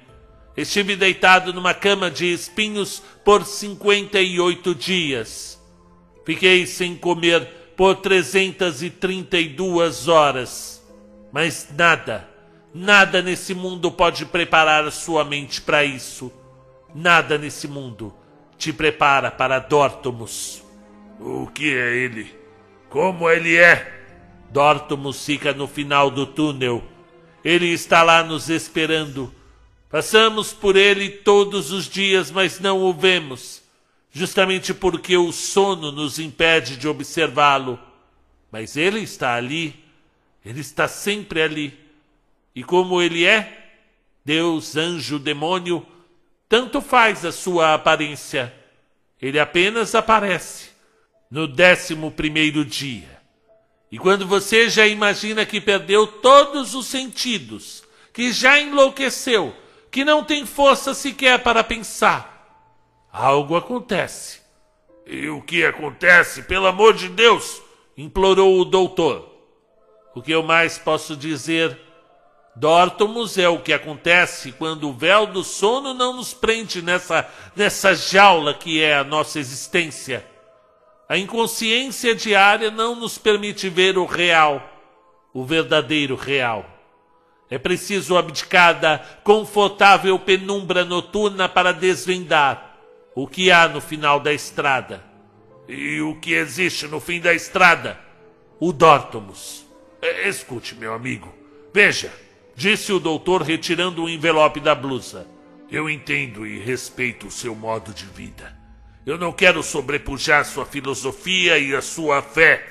Estive deitado numa cama de espinhos por 58 dias. Fiquei sem comer por 332 horas. Mas nada Nada nesse mundo pode preparar sua mente para isso. Nada nesse mundo te prepara para Dortomus. O que é ele? Como ele é? Dortomus fica no final do túnel. Ele está lá nos esperando. Passamos por ele todos os dias, mas não o vemos, justamente porque o sono nos impede de observá-lo. Mas ele está ali, ele está sempre ali e como ele é, Deus, anjo, demônio, tanto faz a sua aparência. Ele apenas aparece no décimo primeiro dia. E quando você já imagina que perdeu todos os sentidos, que já enlouqueceu, que não tem força sequer para pensar, algo acontece. E o que acontece, pelo amor de Deus? implorou o doutor. O que eu mais posso dizer? Dórtomos é o que acontece quando o véu do sono não nos prende nessa, nessa jaula que é a nossa existência. A inconsciência diária não nos permite ver o real, o verdadeiro real. É preciso abdicar da confortável penumbra noturna para desvendar o que há no final da estrada. E o que existe no fim da estrada? O Dórtomos. É, escute, meu amigo. Veja, disse o doutor retirando o envelope da blusa. Eu entendo e respeito o seu modo de vida. Eu não quero sobrepujar sua filosofia e a sua fé,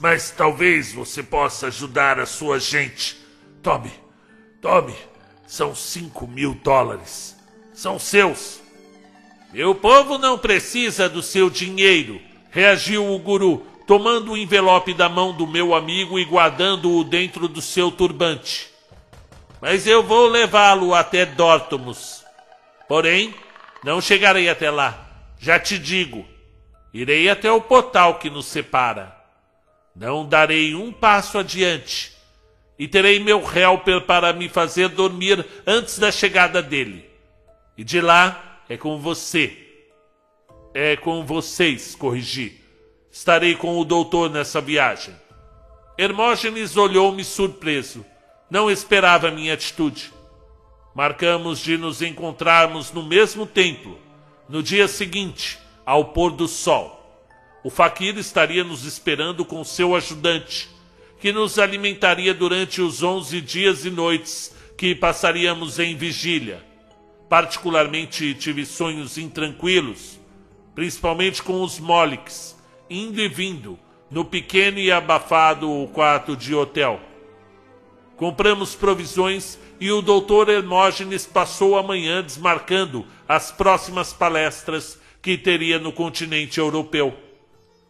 mas talvez você possa ajudar a sua gente. Tome, tome. São cinco mil dólares. São seus. Meu povo não precisa do seu dinheiro, reagiu o guru, tomando o envelope da mão do meu amigo e guardando-o dentro do seu turbante. Mas eu vou levá-lo até Dórtomos. Porém, não chegarei até lá. Já te digo, irei até o portal que nos separa. Não darei um passo adiante e terei meu helper para me fazer dormir antes da chegada dele. E de lá é com você. É com vocês, corrigi. Estarei com o doutor nessa viagem. Hermógenes olhou-me surpreso. Não esperava minha atitude. Marcamos de nos encontrarmos no mesmo templo, no dia seguinte, ao pôr do sol. O faquir estaria nos esperando com seu ajudante, que nos alimentaria durante os onze dias e noites que passaríamos em vigília. Particularmente tive sonhos intranquilos, principalmente com os Moliks, indo e vindo, no pequeno e abafado quarto de hotel. Compramos provisões e o doutor Hermógenes passou a manhã desmarcando as próximas palestras que teria no continente europeu.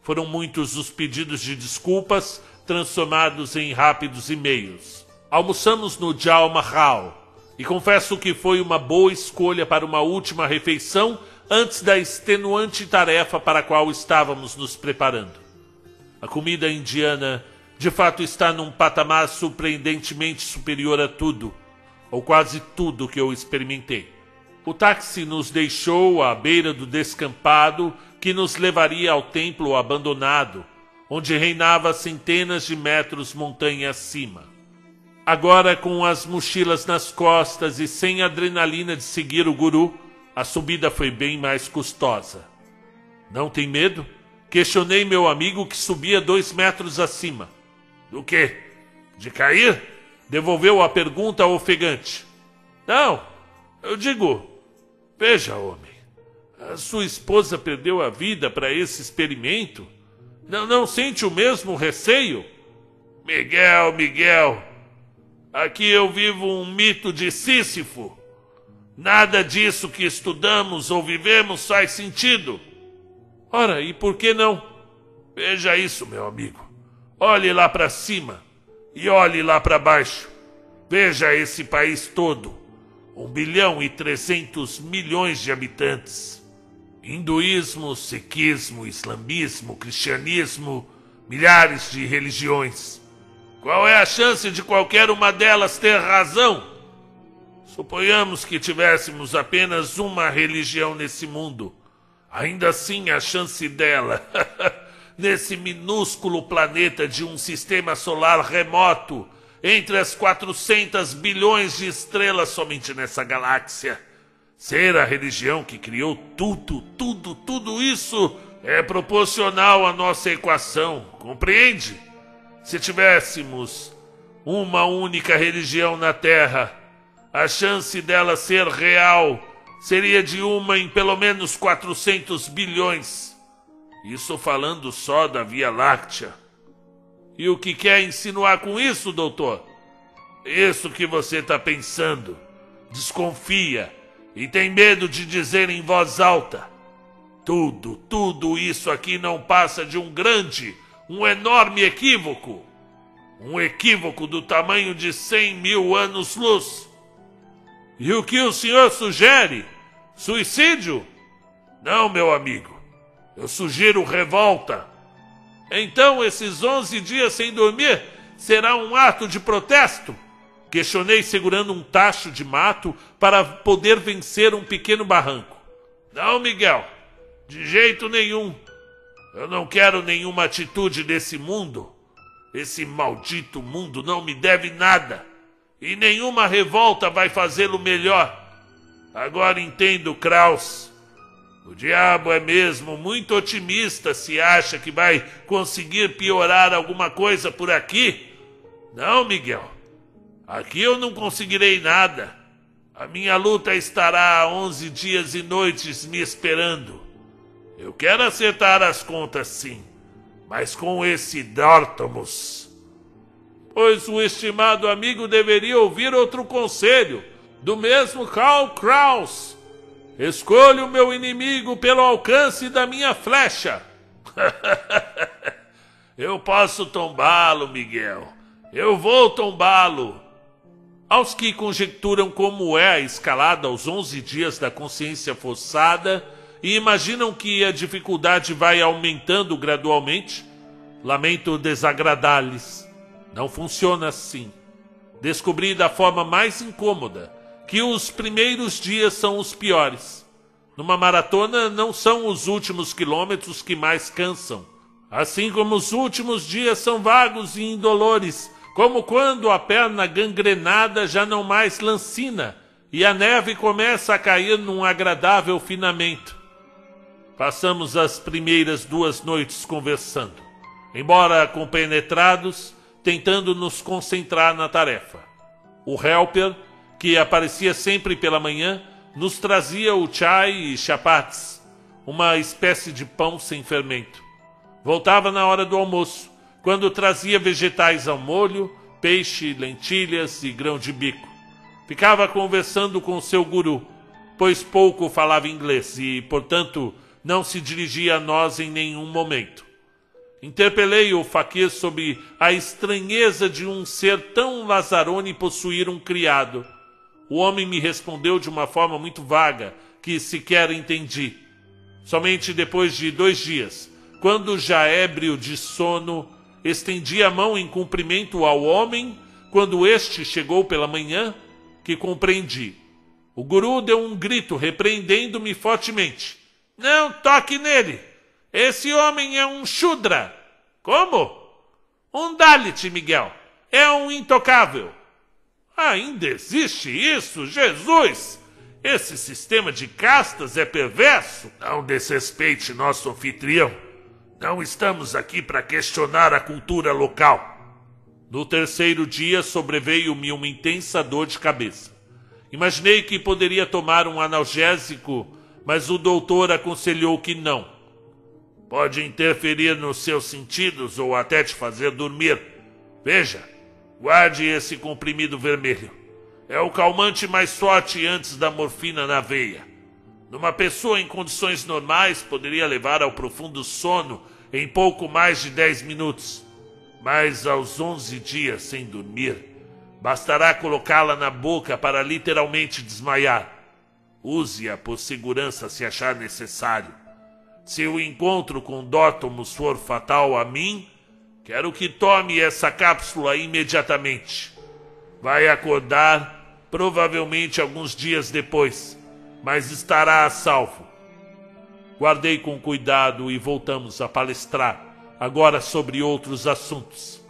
Foram muitos os pedidos de desculpas transformados em rápidos e-mails. Almoçamos no Jal Mahal e confesso que foi uma boa escolha para uma última refeição antes da extenuante tarefa para a qual estávamos nos preparando. A comida indiana de fato está num patamar surpreendentemente superior a tudo, ou quase tudo que eu experimentei. O táxi nos deixou à beira do descampado que nos levaria ao templo abandonado, onde reinava centenas de metros montanha acima. Agora, com as mochilas nas costas e sem adrenalina de seguir o guru, a subida foi bem mais custosa. Não tem medo? Questionei meu amigo que subia dois metros acima. Do quê? De cair? Devolveu a pergunta ofegante. Não, eu digo. Veja, homem. A sua esposa perdeu a vida para esse experimento? Não, não sente o mesmo receio? Miguel, Miguel. Aqui eu vivo um mito de Sísifo. Nada disso que estudamos ou vivemos faz sentido. Ora, e por que não? Veja isso, meu amigo. Olhe lá para cima e olhe lá para baixo. Veja esse país todo. Um bilhão e trezentos milhões de habitantes. Hinduísmo, sikhismo, islamismo, cristianismo, milhares de religiões. Qual é a chance de qualquer uma delas ter razão? Suponhamos que tivéssemos apenas uma religião nesse mundo. Ainda assim, a chance dela nesse minúsculo planeta de um sistema solar remoto, entre as 400 bilhões de estrelas somente nessa galáxia. Ser a religião que criou tudo, tudo, tudo isso é proporcional à nossa equação, compreende? Se tivéssemos uma única religião na Terra, a chance dela ser real seria de uma em pelo menos 400 bilhões. Isso falando só da Via Láctea. E o que quer insinuar com isso, doutor? Isso que você está pensando. Desconfia e tem medo de dizer em voz alta. Tudo, tudo isso aqui não passa de um grande, um enorme equívoco. Um equívoco do tamanho de cem mil anos-luz. E o que o senhor sugere? Suicídio? Não, meu amigo. Eu sugiro revolta. Então, esses 11 dias sem dormir será um ato de protesto? Questionei segurando um tacho de mato para poder vencer um pequeno barranco. Não, Miguel, de jeito nenhum. Eu não quero nenhuma atitude desse mundo. Esse maldito mundo não me deve nada. E nenhuma revolta vai fazê-lo melhor. Agora entendo, Kraus. O diabo é mesmo muito otimista se acha que vai conseguir piorar alguma coisa por aqui. Não, Miguel. Aqui eu não conseguirei nada. A minha luta estará onze dias e noites me esperando. Eu quero acertar as contas, sim, mas com esse Dortomus. Pois o estimado amigo deveria ouvir outro conselho, do mesmo Karl Kraus. Escolha o meu inimigo pelo alcance da minha flecha. Eu posso tombá-lo, Miguel. Eu vou tombá-lo. Aos que conjecturam como é a escalada aos 11 dias da consciência forçada e imaginam que a dificuldade vai aumentando gradualmente, lamento desagradar-lhes. Não funciona assim. Descobri da forma mais incômoda que os primeiros dias são os piores. Numa maratona, não são os últimos quilômetros que mais cansam. Assim como os últimos dias são vagos e indolores, como quando a perna gangrenada já não mais lancina e a neve começa a cair num agradável finamento. Passamos as primeiras duas noites conversando, embora compenetrados, tentando nos concentrar na tarefa. O helper, que aparecia sempre pela manhã, nos trazia o chai e chapates, uma espécie de pão sem fermento. Voltava na hora do almoço, quando trazia vegetais ao molho, peixe, lentilhas e grão de bico. Ficava conversando com seu guru, pois pouco falava inglês e, portanto, não se dirigia a nós em nenhum momento. Interpelei o faquir sobre a estranheza de um ser tão lazarone possuir um criado. O homem me respondeu de uma forma muito vaga, que sequer entendi. Somente depois de dois dias, quando já ébrio de sono, estendi a mão em cumprimento ao homem quando este chegou pela manhã, que compreendi. O guru deu um grito repreendendo-me fortemente. Não toque nele! Esse homem é um Shudra! Como? Um Dalit, Miguel. É um intocável. Ainda existe isso, Jesus! Esse sistema de castas é perverso. Não desrespeite nosso anfitrião. Não estamos aqui para questionar a cultura local. No terceiro dia sobreveio-me uma intensa dor de cabeça. Imaginei que poderia tomar um analgésico, mas o doutor aconselhou que não. Pode interferir nos seus sentidos ou até te fazer dormir. Veja, guarde esse comprimido vermelho. É o calmante mais forte antes da morfina na veia. Numa pessoa em condições normais, poderia levar ao profundo sono em pouco mais de dez minutos. Mas aos onze dias sem dormir, bastará colocá-la na boca para literalmente desmaiar. Use-a por segurança se achar necessário. Se o encontro com Dótomos for fatal a mim, quero que tome essa cápsula imediatamente. Vai acordar provavelmente alguns dias depois mas estará a salvo. Guardei com cuidado e voltamos a palestrar, agora sobre outros assuntos.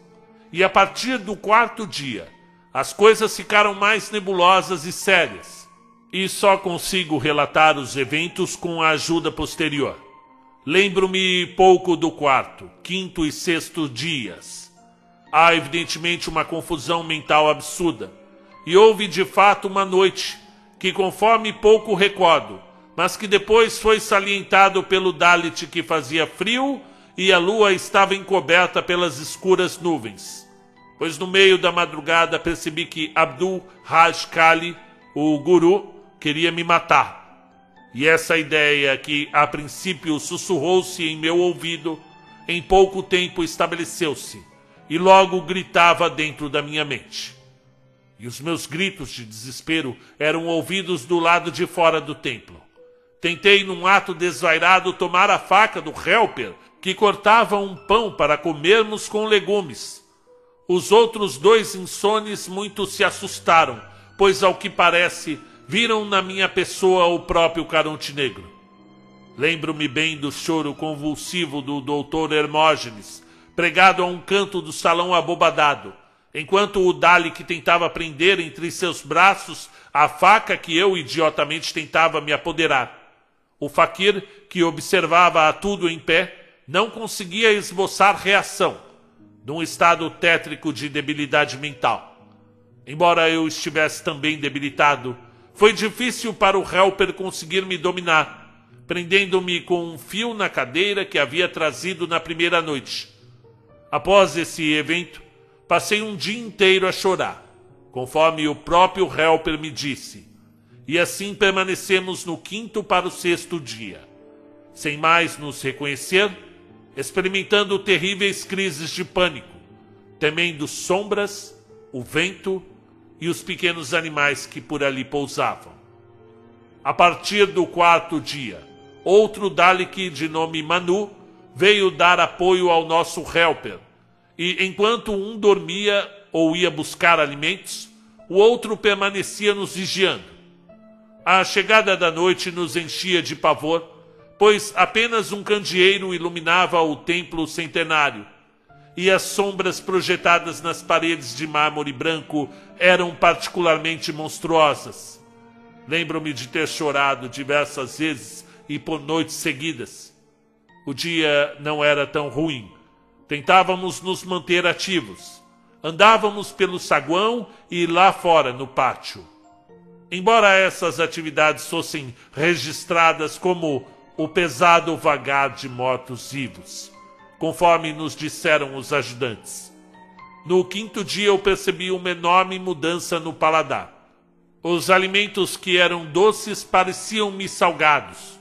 E a partir do quarto dia, as coisas ficaram mais nebulosas e sérias, e só consigo relatar os eventos com a ajuda posterior. Lembro-me pouco do quarto, quinto e sexto dias. Há evidentemente uma confusão mental absurda, e houve de fato uma noite que conforme pouco recordo, mas que depois foi salientado pelo Dalit que fazia frio e a lua estava encoberta pelas escuras nuvens. Pois no meio da madrugada percebi que Abdul Raj Kali, o guru, queria me matar. E essa ideia que a princípio sussurrou-se em meu ouvido, em pouco tempo estabeleceu-se e logo gritava dentro da minha mente e os meus gritos de desespero eram ouvidos do lado de fora do templo. Tentei, num ato desvairado, tomar a faca do Helper, que cortava um pão para comermos com legumes. Os outros dois insones muito se assustaram, pois, ao que parece, viram na minha pessoa o próprio Caronte Negro. Lembro-me bem do choro convulsivo do doutor Hermógenes, pregado a um canto do salão abobadado, enquanto o Dalek tentava prender entre seus braços a faca que eu idiotamente tentava me apoderar. O faquir, que observava a tudo em pé, não conseguia esboçar reação, num estado tétrico de debilidade mental. Embora eu estivesse também debilitado, foi difícil para o Helper conseguir me dominar, prendendo-me com um fio na cadeira que havia trazido na primeira noite. Após esse evento, passei um dia inteiro a chorar, conforme o próprio Helper me disse, e assim permanecemos no quinto para o sexto dia. Sem mais nos reconhecer, experimentando terríveis crises de pânico, temendo sombras, o vento e os pequenos animais que por ali pousavam. A partir do quarto dia, outro Dalek de nome Manu veio dar apoio ao nosso Helper, e enquanto um dormia ou ia buscar alimentos, o outro permanecia nos vigiando. A chegada da noite nos enchia de pavor pois apenas um candeeiro iluminava o templo centenário, e as sombras projetadas nas paredes de mármore branco eram particularmente monstruosas. Lembro-me de ter chorado diversas vezes e por noites seguidas. O dia não era tão ruim. Tentávamos nos manter ativos. Andávamos pelo saguão e lá fora no pátio. Embora essas atividades fossem registradas como o pesado vagar de mortos-vivos, conforme nos disseram os ajudantes. No quinto dia eu percebi uma enorme mudança no paladar. Os alimentos que eram doces pareciam-me salgados.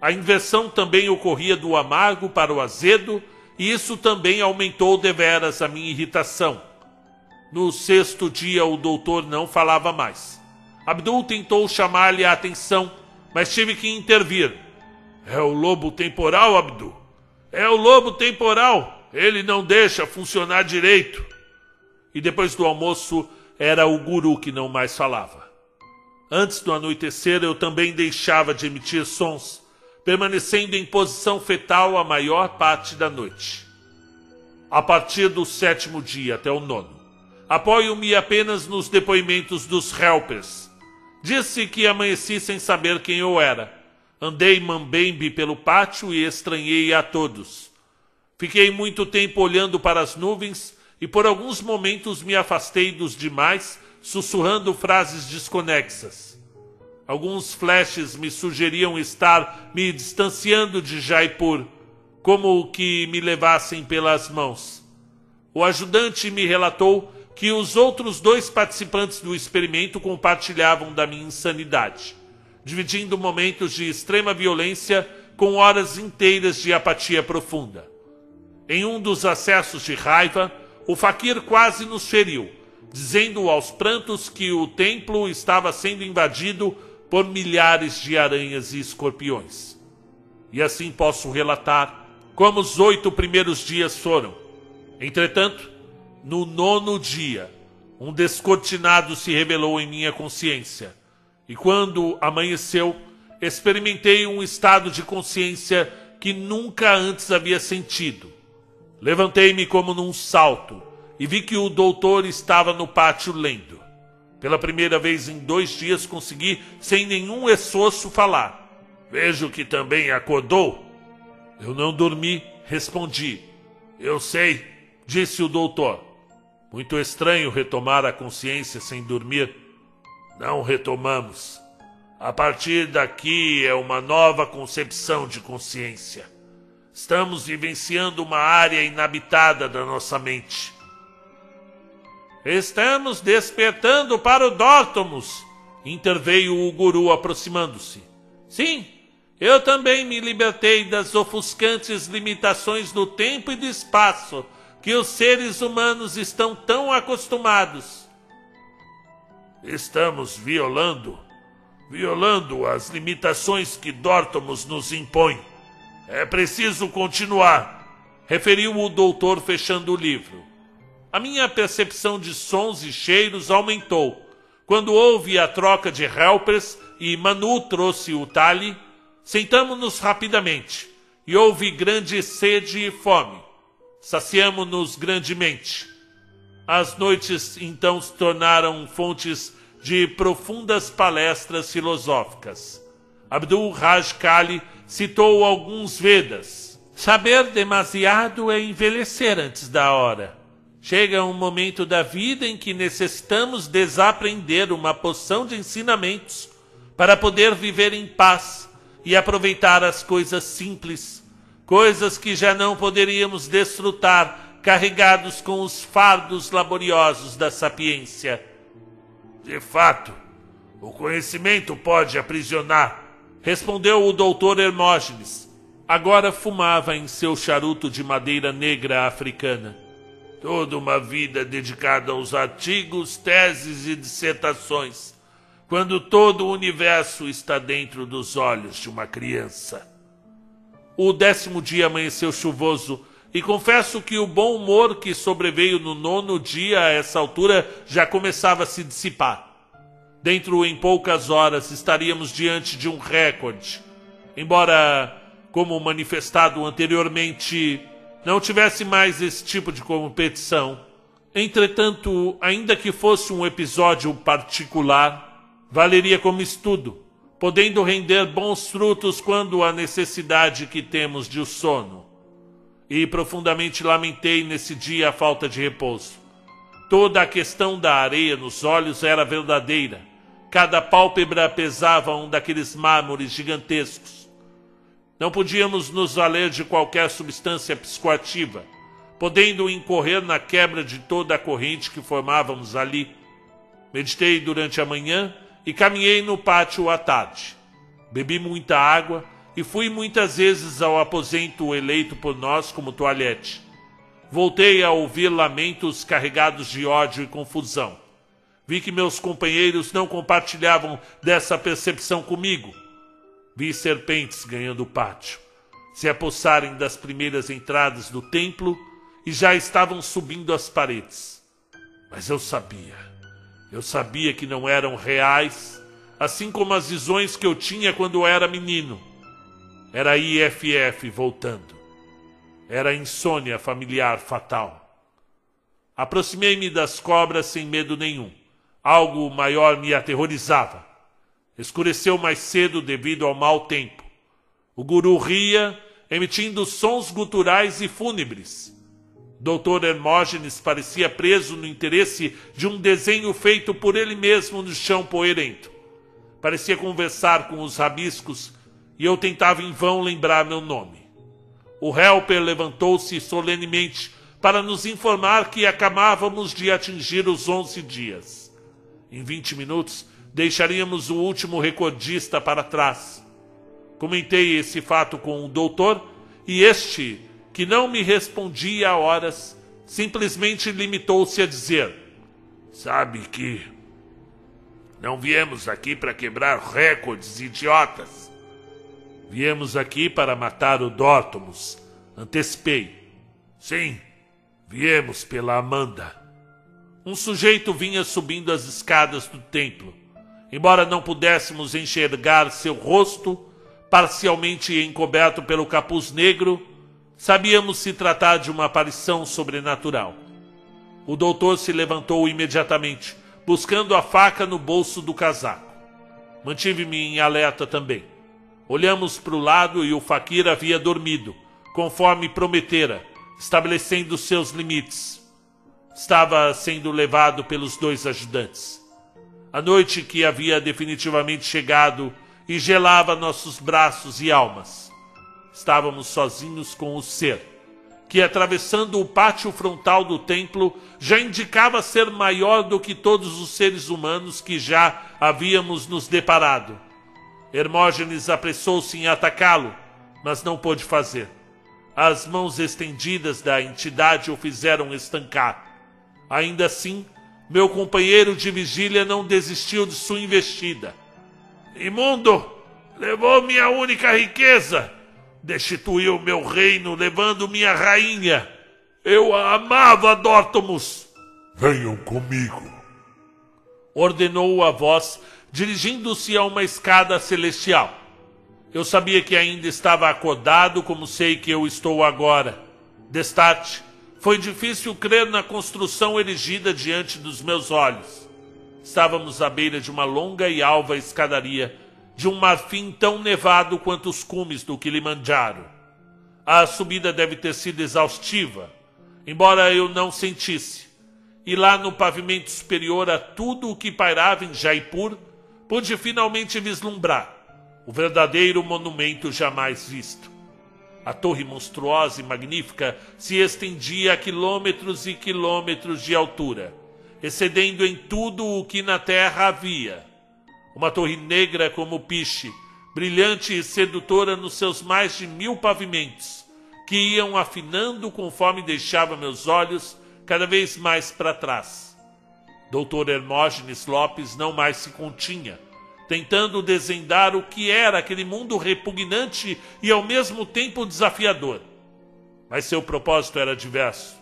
A inversão também ocorria do amargo para o azedo, e isso também aumentou deveras a minha irritação. No sexto dia o doutor não falava mais. Abdul tentou chamar-lhe a atenção, mas tive que intervir é o lobo temporal, Abdu. É o lobo temporal. Ele não deixa funcionar direito. E depois do almoço, era o guru que não mais falava. Antes do anoitecer, eu também deixava de emitir sons, permanecendo em posição fetal a maior parte da noite. A partir do sétimo dia até o nono, apoio-me apenas nos depoimentos dos helpers. Disse que amanheci sem saber quem eu era Andei mambembe pelo pátio e estranhei a todos. Fiquei muito tempo olhando para as nuvens e por alguns momentos me afastei dos demais, sussurrando frases desconexas. Alguns flashes me sugeriam estar me distanciando de Jaipur, como que me levassem pelas mãos. O ajudante me relatou que os outros dois participantes do experimento compartilhavam da minha insanidade dividindo momentos de extrema violência com horas inteiras de apatia profunda. Em um dos acessos de raiva, o faquir quase nos feriu, dizendo aos prantos que o templo estava sendo invadido por milhares de aranhas e escorpiões. E assim posso relatar como os oito primeiros dias foram. Entretanto, no nono dia, um descortinado se revelou em minha consciência e quando amanheceu, experimentei um estado de consciência que nunca antes havia sentido. Levantei-me como num salto e vi que o doutor estava no pátio lendo. Pela primeira vez em dois dias consegui, sem nenhum esforço, falar. Vejo que também acordou. Eu não dormi, respondi. Eu sei, disse o doutor. Muito estranho retomar a consciência sem dormir não retomamos. A partir daqui é uma nova concepção de consciência. Estamos vivenciando uma área inabitada da nossa mente. Estamos despertando para o Dótomos, interveio o guru aproximando-se. Sim, eu também me libertei das ofuscantes limitações do tempo e do espaço que os seres humanos estão tão acostumados. Estamos violando violando as limitações que Dortomus nos impõe. É preciso continuar, referiu o doutor fechando o livro. A minha percepção de sons e cheiros aumentou quando houve a troca de helpers e Manu trouxe o Tali. Sentamos-nos rapidamente e houve grande sede e fome. Saciamo-nos grandemente. As noites então se tornaram fontes de profundas palestras filosóficas. Abdul Raj Kali citou alguns Vedas. Saber demasiado é envelhecer antes da hora. Chega um momento da vida em que necessitamos desaprender uma porção de ensinamentos para poder viver em paz e aproveitar as coisas simples, coisas que já não poderíamos desfrutar carregados com os fardos laboriosos da sapiência. De fato, o conhecimento pode aprisionar, respondeu o doutor Hermógenes. Agora fumava em seu charuto de madeira negra africana. Toda uma vida dedicada aos artigos, teses e dissertações, quando todo o universo está dentro dos olhos de uma criança. O décimo dia amanheceu chuvoso e confesso que o bom humor que sobreveio no nono dia a essa altura já começava a se dissipar. Dentro em poucas horas estaríamos diante de um recorde. Embora, como manifestado anteriormente, não tivesse mais esse tipo de competição. Entretanto, ainda que fosse um episódio particular, valeria como estudo, podendo render bons frutos quando a necessidade que temos de o sono e profundamente lamentei nesse dia a falta de repouso. Toda a questão da areia nos olhos era verdadeira. Cada pálpebra pesava um daqueles mármores gigantescos. Não podíamos nos valer de qualquer substância psicoativa, podendo incorrer na quebra de toda a corrente que formávamos ali. Meditei durante a manhã e caminhei no pátio à tarde. Bebi muita água e fui muitas vezes ao aposento eleito por nós como toalhete. Voltei a ouvir lamentos carregados de ódio e confusão. Vi que meus companheiros não compartilhavam dessa percepção comigo. Vi serpentes ganhando o pátio, se apossarem das primeiras entradas do templo e já estavam subindo as paredes. Mas eu sabia, eu sabia que não eram reais, assim como as visões que eu tinha quando era menino era IFF voltando. Era insônia familiar fatal. Aproximei-me das cobras sem medo nenhum. Algo maior me aterrorizava. Escureceu mais cedo devido ao mau tempo. O guru ria, emitindo sons guturais e fúnebres. Doutor Hermógenes parecia preso no interesse de um desenho feito por ele mesmo no chão poeirento. Parecia conversar com os rabiscos e eu tentava em vão lembrar meu nome. O helper levantou-se solenemente para nos informar que acabávamos de atingir os onze dias. Em vinte minutos, deixaríamos o último recordista para trás. Comentei esse fato com o doutor e este, que não me respondia a horas, simplesmente limitou-se a dizer: Sabe que não viemos aqui para quebrar recordes idiotas. Viemos aqui para matar o Dótomos. Antecipei. Sim, viemos pela Amanda. Um sujeito vinha subindo as escadas do templo. Embora não pudéssemos enxergar seu rosto, parcialmente encoberto pelo capuz negro, sabíamos se tratar de uma aparição sobrenatural. O doutor se levantou imediatamente, buscando a faca no bolso do casaco. Mantive-me em alerta também. Olhamos para o lado e o faquir havia dormido, conforme prometera, estabelecendo seus limites. Estava sendo levado pelos dois ajudantes. A noite que havia definitivamente chegado e gelava nossos braços e almas. Estávamos sozinhos com o ser, que atravessando o pátio frontal do templo já indicava ser maior do que todos os seres humanos que já havíamos nos deparado Hermógenes apressou-se em atacá-lo, mas não pôde fazer. As mãos estendidas da entidade o fizeram estancar. Ainda assim, meu companheiro de vigília não desistiu de sua investida. Imundo, levou minha única riqueza, destituiu meu reino, levando minha rainha. Eu a amava, Dórtomus. Venham comigo, ordenou a voz, dirigindo-se a uma escada celestial. Eu sabia que ainda estava acordado, como sei que eu estou agora. Destarte, foi difícil crer na construção erigida diante dos meus olhos. Estávamos à beira de uma longa e alva escadaria, de um marfim tão nevado quanto os cumes do Kilimanjaro. A subida deve ter sido exaustiva, embora eu não sentisse. E lá no pavimento superior a tudo o que pairava em Jaipur, pude finalmente vislumbrar o verdadeiro monumento jamais visto. A torre monstruosa e magnífica se estendia a quilômetros e quilômetros de altura, excedendo em tudo o que na terra havia. Uma torre negra como piche, brilhante e sedutora nos seus mais de mil pavimentos, que iam afinando conforme deixava meus olhos cada vez mais para trás. Doutor Hermógenes Lopes não mais se continha tentando desvendar o que era aquele mundo repugnante e ao mesmo tempo desafiador. Mas seu propósito era diverso.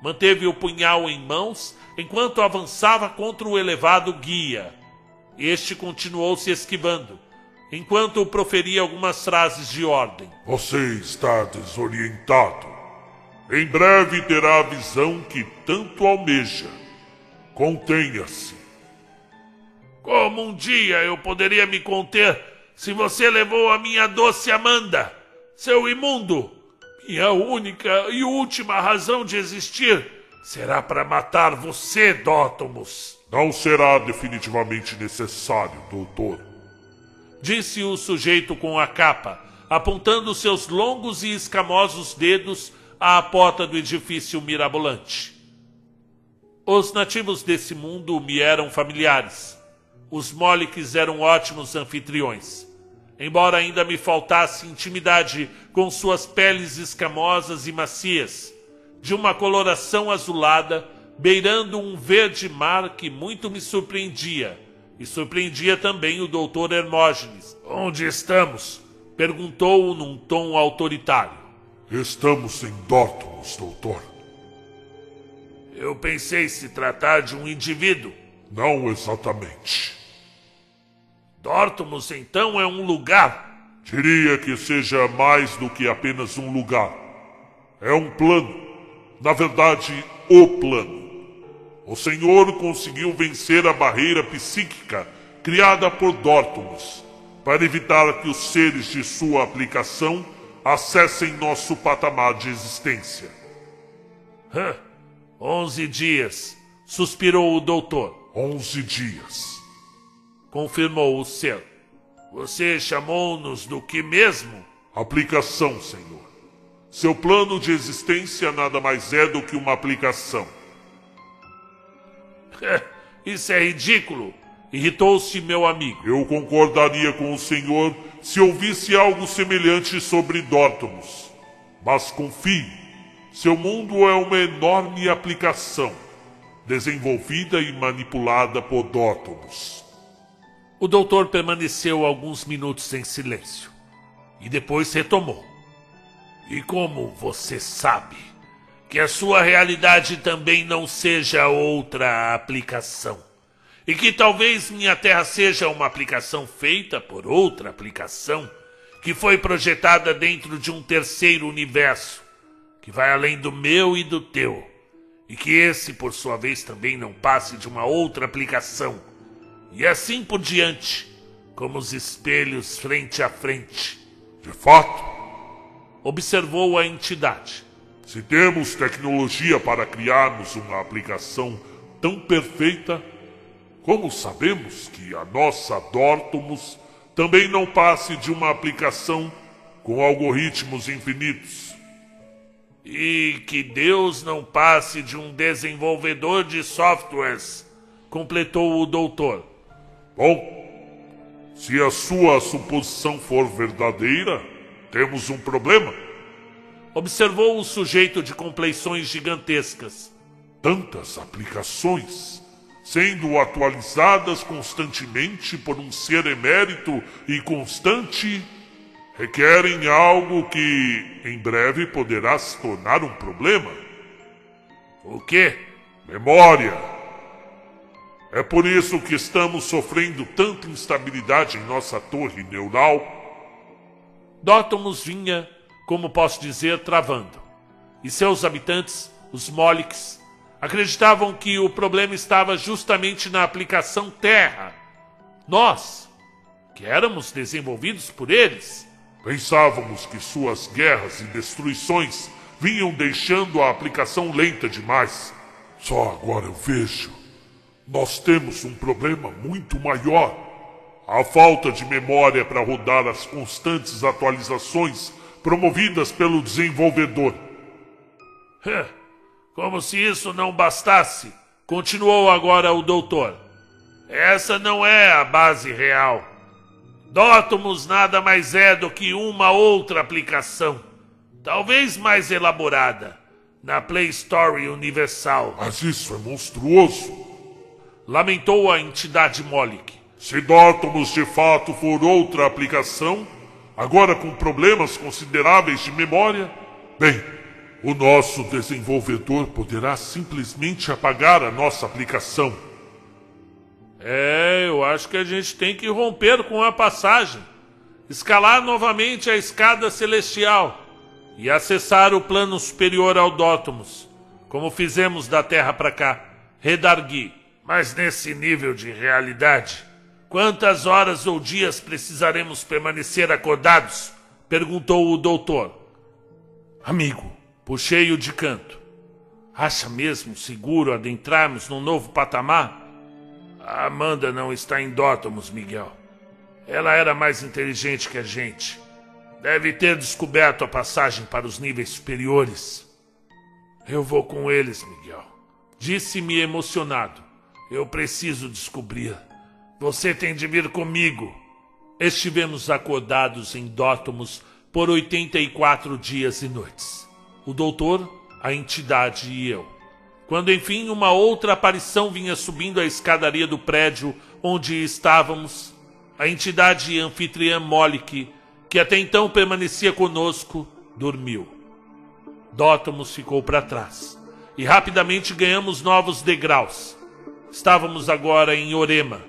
Manteve o punhal em mãos enquanto avançava contra o elevado guia. Este continuou se esquivando, enquanto proferia algumas frases de ordem. Você está desorientado. Em breve terá a visão que tanto almeja. Contenha-se. Como um dia eu poderia me conter se você levou a minha doce Amanda, seu imundo? Minha única e última razão de existir será para matar você, Dótomos. Não será definitivamente necessário, doutor. Disse o sujeito com a capa, apontando seus longos e escamosos dedos à porta do edifício mirabolante. Os nativos desse mundo me eram familiares os Molics eram ótimos anfitriões. Embora ainda me faltasse intimidade com suas peles escamosas e macias, de uma coloração azulada, beirando um verde mar que muito me surpreendia, e surpreendia também o doutor Hermógenes. Onde estamos? perguntou num tom autoritário. Estamos em Dortmund, doutor. Eu pensei se tratar de um indivíduo. Não exatamente. Dortmund, então, é um lugar? Diria que seja mais do que apenas um lugar. É um plano. Na verdade, o plano. O Senhor conseguiu vencer a barreira psíquica criada por Dortmund para evitar que os seres de sua aplicação acessem nosso patamar de existência. Hã? Onze dias, suspirou o doutor. Onze dias confirmou o ser. Você chamou-nos do que mesmo? Aplicação, Senhor. Seu plano de existência nada mais é do que uma aplicação. Isso é ridículo, irritou-se meu amigo. Eu concordaria com o senhor se ouvisse algo semelhante sobre Dórtomos. Mas confie, seu mundo é uma enorme aplicação, desenvolvida e manipulada por Dórtomos. O doutor permaneceu alguns minutos em silêncio e depois retomou. E como você sabe que a sua realidade também não seja outra aplicação? E que talvez minha Terra seja uma aplicação feita por outra aplicação que foi projetada dentro de um terceiro universo que vai além do meu e do teu, e que esse, por sua vez, também não passe de uma outra aplicação e assim por diante, como os espelhos frente a frente. De fato, observou a entidade. Se temos tecnologia para criarmos uma aplicação tão perfeita, como sabemos que a nossa Dortomus também não passe de uma aplicação com algoritmos infinitos? E que Deus não passe de um desenvolvedor de softwares, completou o doutor. Bom, se a sua suposição for verdadeira, temos um problema. Observou o sujeito de compleições gigantescas. Tantas aplicações. sendo atualizadas constantemente por um ser emérito e constante, requerem algo que em breve poderá se tornar um problema. O quê? Memória. É por isso que estamos sofrendo tanta instabilidade em nossa torre neural. Dótomos vinha, como posso dizer, travando. E seus habitantes, os Molics, acreditavam que o problema estava justamente na aplicação Terra. Nós, que éramos desenvolvidos por eles, pensávamos que suas guerras e destruições vinham deixando a aplicação lenta demais. Só agora eu vejo. Nós temos um problema muito maior. A falta de memória para rodar as constantes atualizações promovidas pelo desenvolvedor. Como se isso não bastasse, continuou agora o doutor. Essa não é a base real. Dótomos nada mais é do que uma outra aplicação, talvez mais elaborada, na Play Store Universal. Mas isso é monstruoso. Lamentou a entidade Molic. Se Dótomos de fato for outra aplicação, agora com problemas consideráveis de memória, bem, o nosso desenvolvedor poderá simplesmente apagar a nossa aplicação. É, eu acho que a gente tem que romper com a passagem, escalar novamente a escada celestial e acessar o plano superior ao Dótomos, como fizemos da Terra para cá, redargui. Mas nesse nível de realidade, quantas horas ou dias precisaremos permanecer acordados? perguntou o doutor. Amigo, Puxei-o de canto. Acha mesmo seguro adentrarmos num novo patamar? A Amanda não está em Dótomos, Miguel. Ela era mais inteligente que a gente. Deve ter descoberto a passagem para os níveis superiores. Eu vou com eles, Miguel. Disse-me emocionado. Eu preciso descobrir. Você tem de vir comigo. Estivemos acordados em Dótomos por 84 dias e noites o doutor, a entidade e eu. Quando enfim uma outra aparição vinha subindo a escadaria do prédio onde estávamos, a entidade anfitriã Molic, que até então permanecia conosco, dormiu. Dótomos ficou para trás e rapidamente ganhamos novos degraus. Estávamos agora em Orema,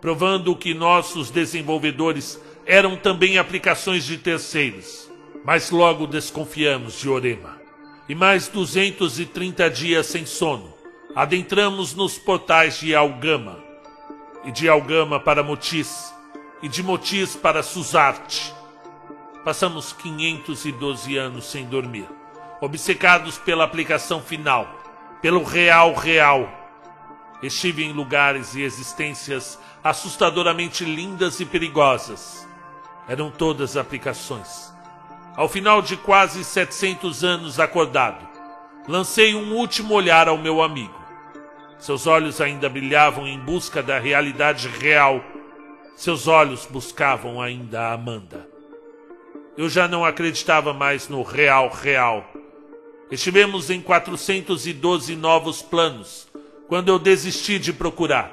provando que nossos desenvolvedores eram também aplicações de terceiros mas logo desconfiamos de Orema. E mais 230 dias sem sono, adentramos nos portais de Algama, e de Algama para Motis, e de Motis para Suzarte. Passamos 512 anos sem dormir, obcecados pela aplicação final, pelo real real. Estive em lugares e existências assustadoramente lindas e perigosas. Eram todas aplicações ao final de quase 700 anos acordado, lancei um último olhar ao meu amigo. Seus olhos ainda brilhavam em busca da realidade real. Seus olhos buscavam ainda a Amanda. Eu já não acreditava mais no real real. Estivemos em 412 novos planos quando eu desisti de procurar.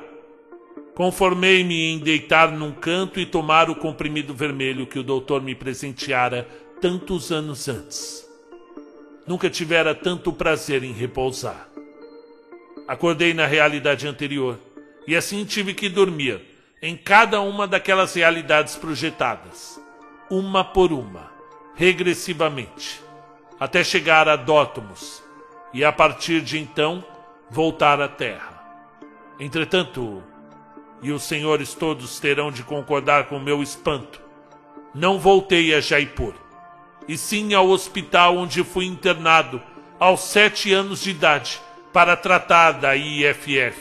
Conformei-me em deitar num canto e tomar o comprimido vermelho que o doutor me presenteara tantos anos antes. Nunca tivera tanto prazer em repousar. Acordei na realidade anterior e assim tive que dormir em cada uma daquelas realidades projetadas, uma por uma, regressivamente, até chegar a Dótomos e a partir de então voltar à Terra. Entretanto, e os senhores todos terão de concordar com meu espanto, não voltei a Jaipur e sim ao hospital onde fui internado aos sete anos de idade para tratar da IFF,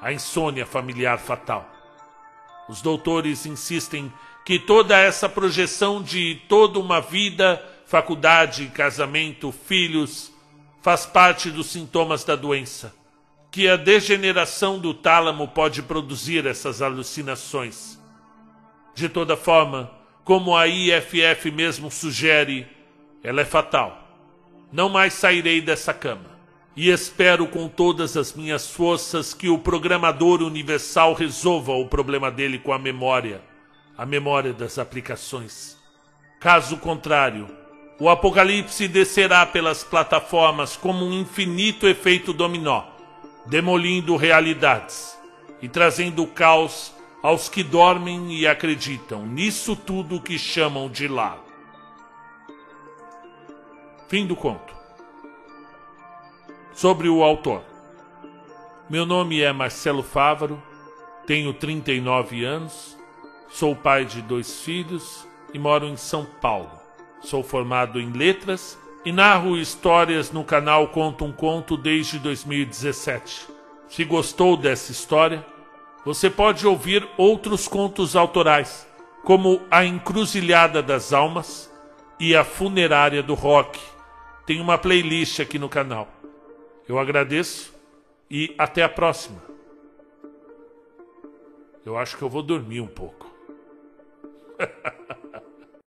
a insônia familiar fatal. Os doutores insistem que toda essa projeção de toda uma vida, faculdade, casamento, filhos, faz parte dos sintomas da doença, que a degeneração do tálamo pode produzir essas alucinações. De toda forma, como a IFF mesmo sugere, ela é fatal. Não mais sairei dessa cama. e espero com todas as minhas forças que o programador universal resolva o problema dele com a memória, a memória das aplicações. Caso contrário, o apocalipse descerá pelas plataformas como um infinito efeito dominó, demolindo realidades e trazendo caos aos que dormem e acreditam nisso tudo que chamam de lá. Fim do conto. Sobre o autor. Meu nome é Marcelo Fávaro, tenho 39 anos, sou pai de dois filhos e moro em São Paulo. Sou formado em letras e narro histórias no canal Conto um Conto desde 2017. Se gostou dessa história, você pode ouvir outros contos autorais, como A Encruzilhada das Almas e A Funerária do Rock. Tem uma playlist aqui no canal. Eu agradeço e até a próxima. Eu acho que eu vou dormir um pouco.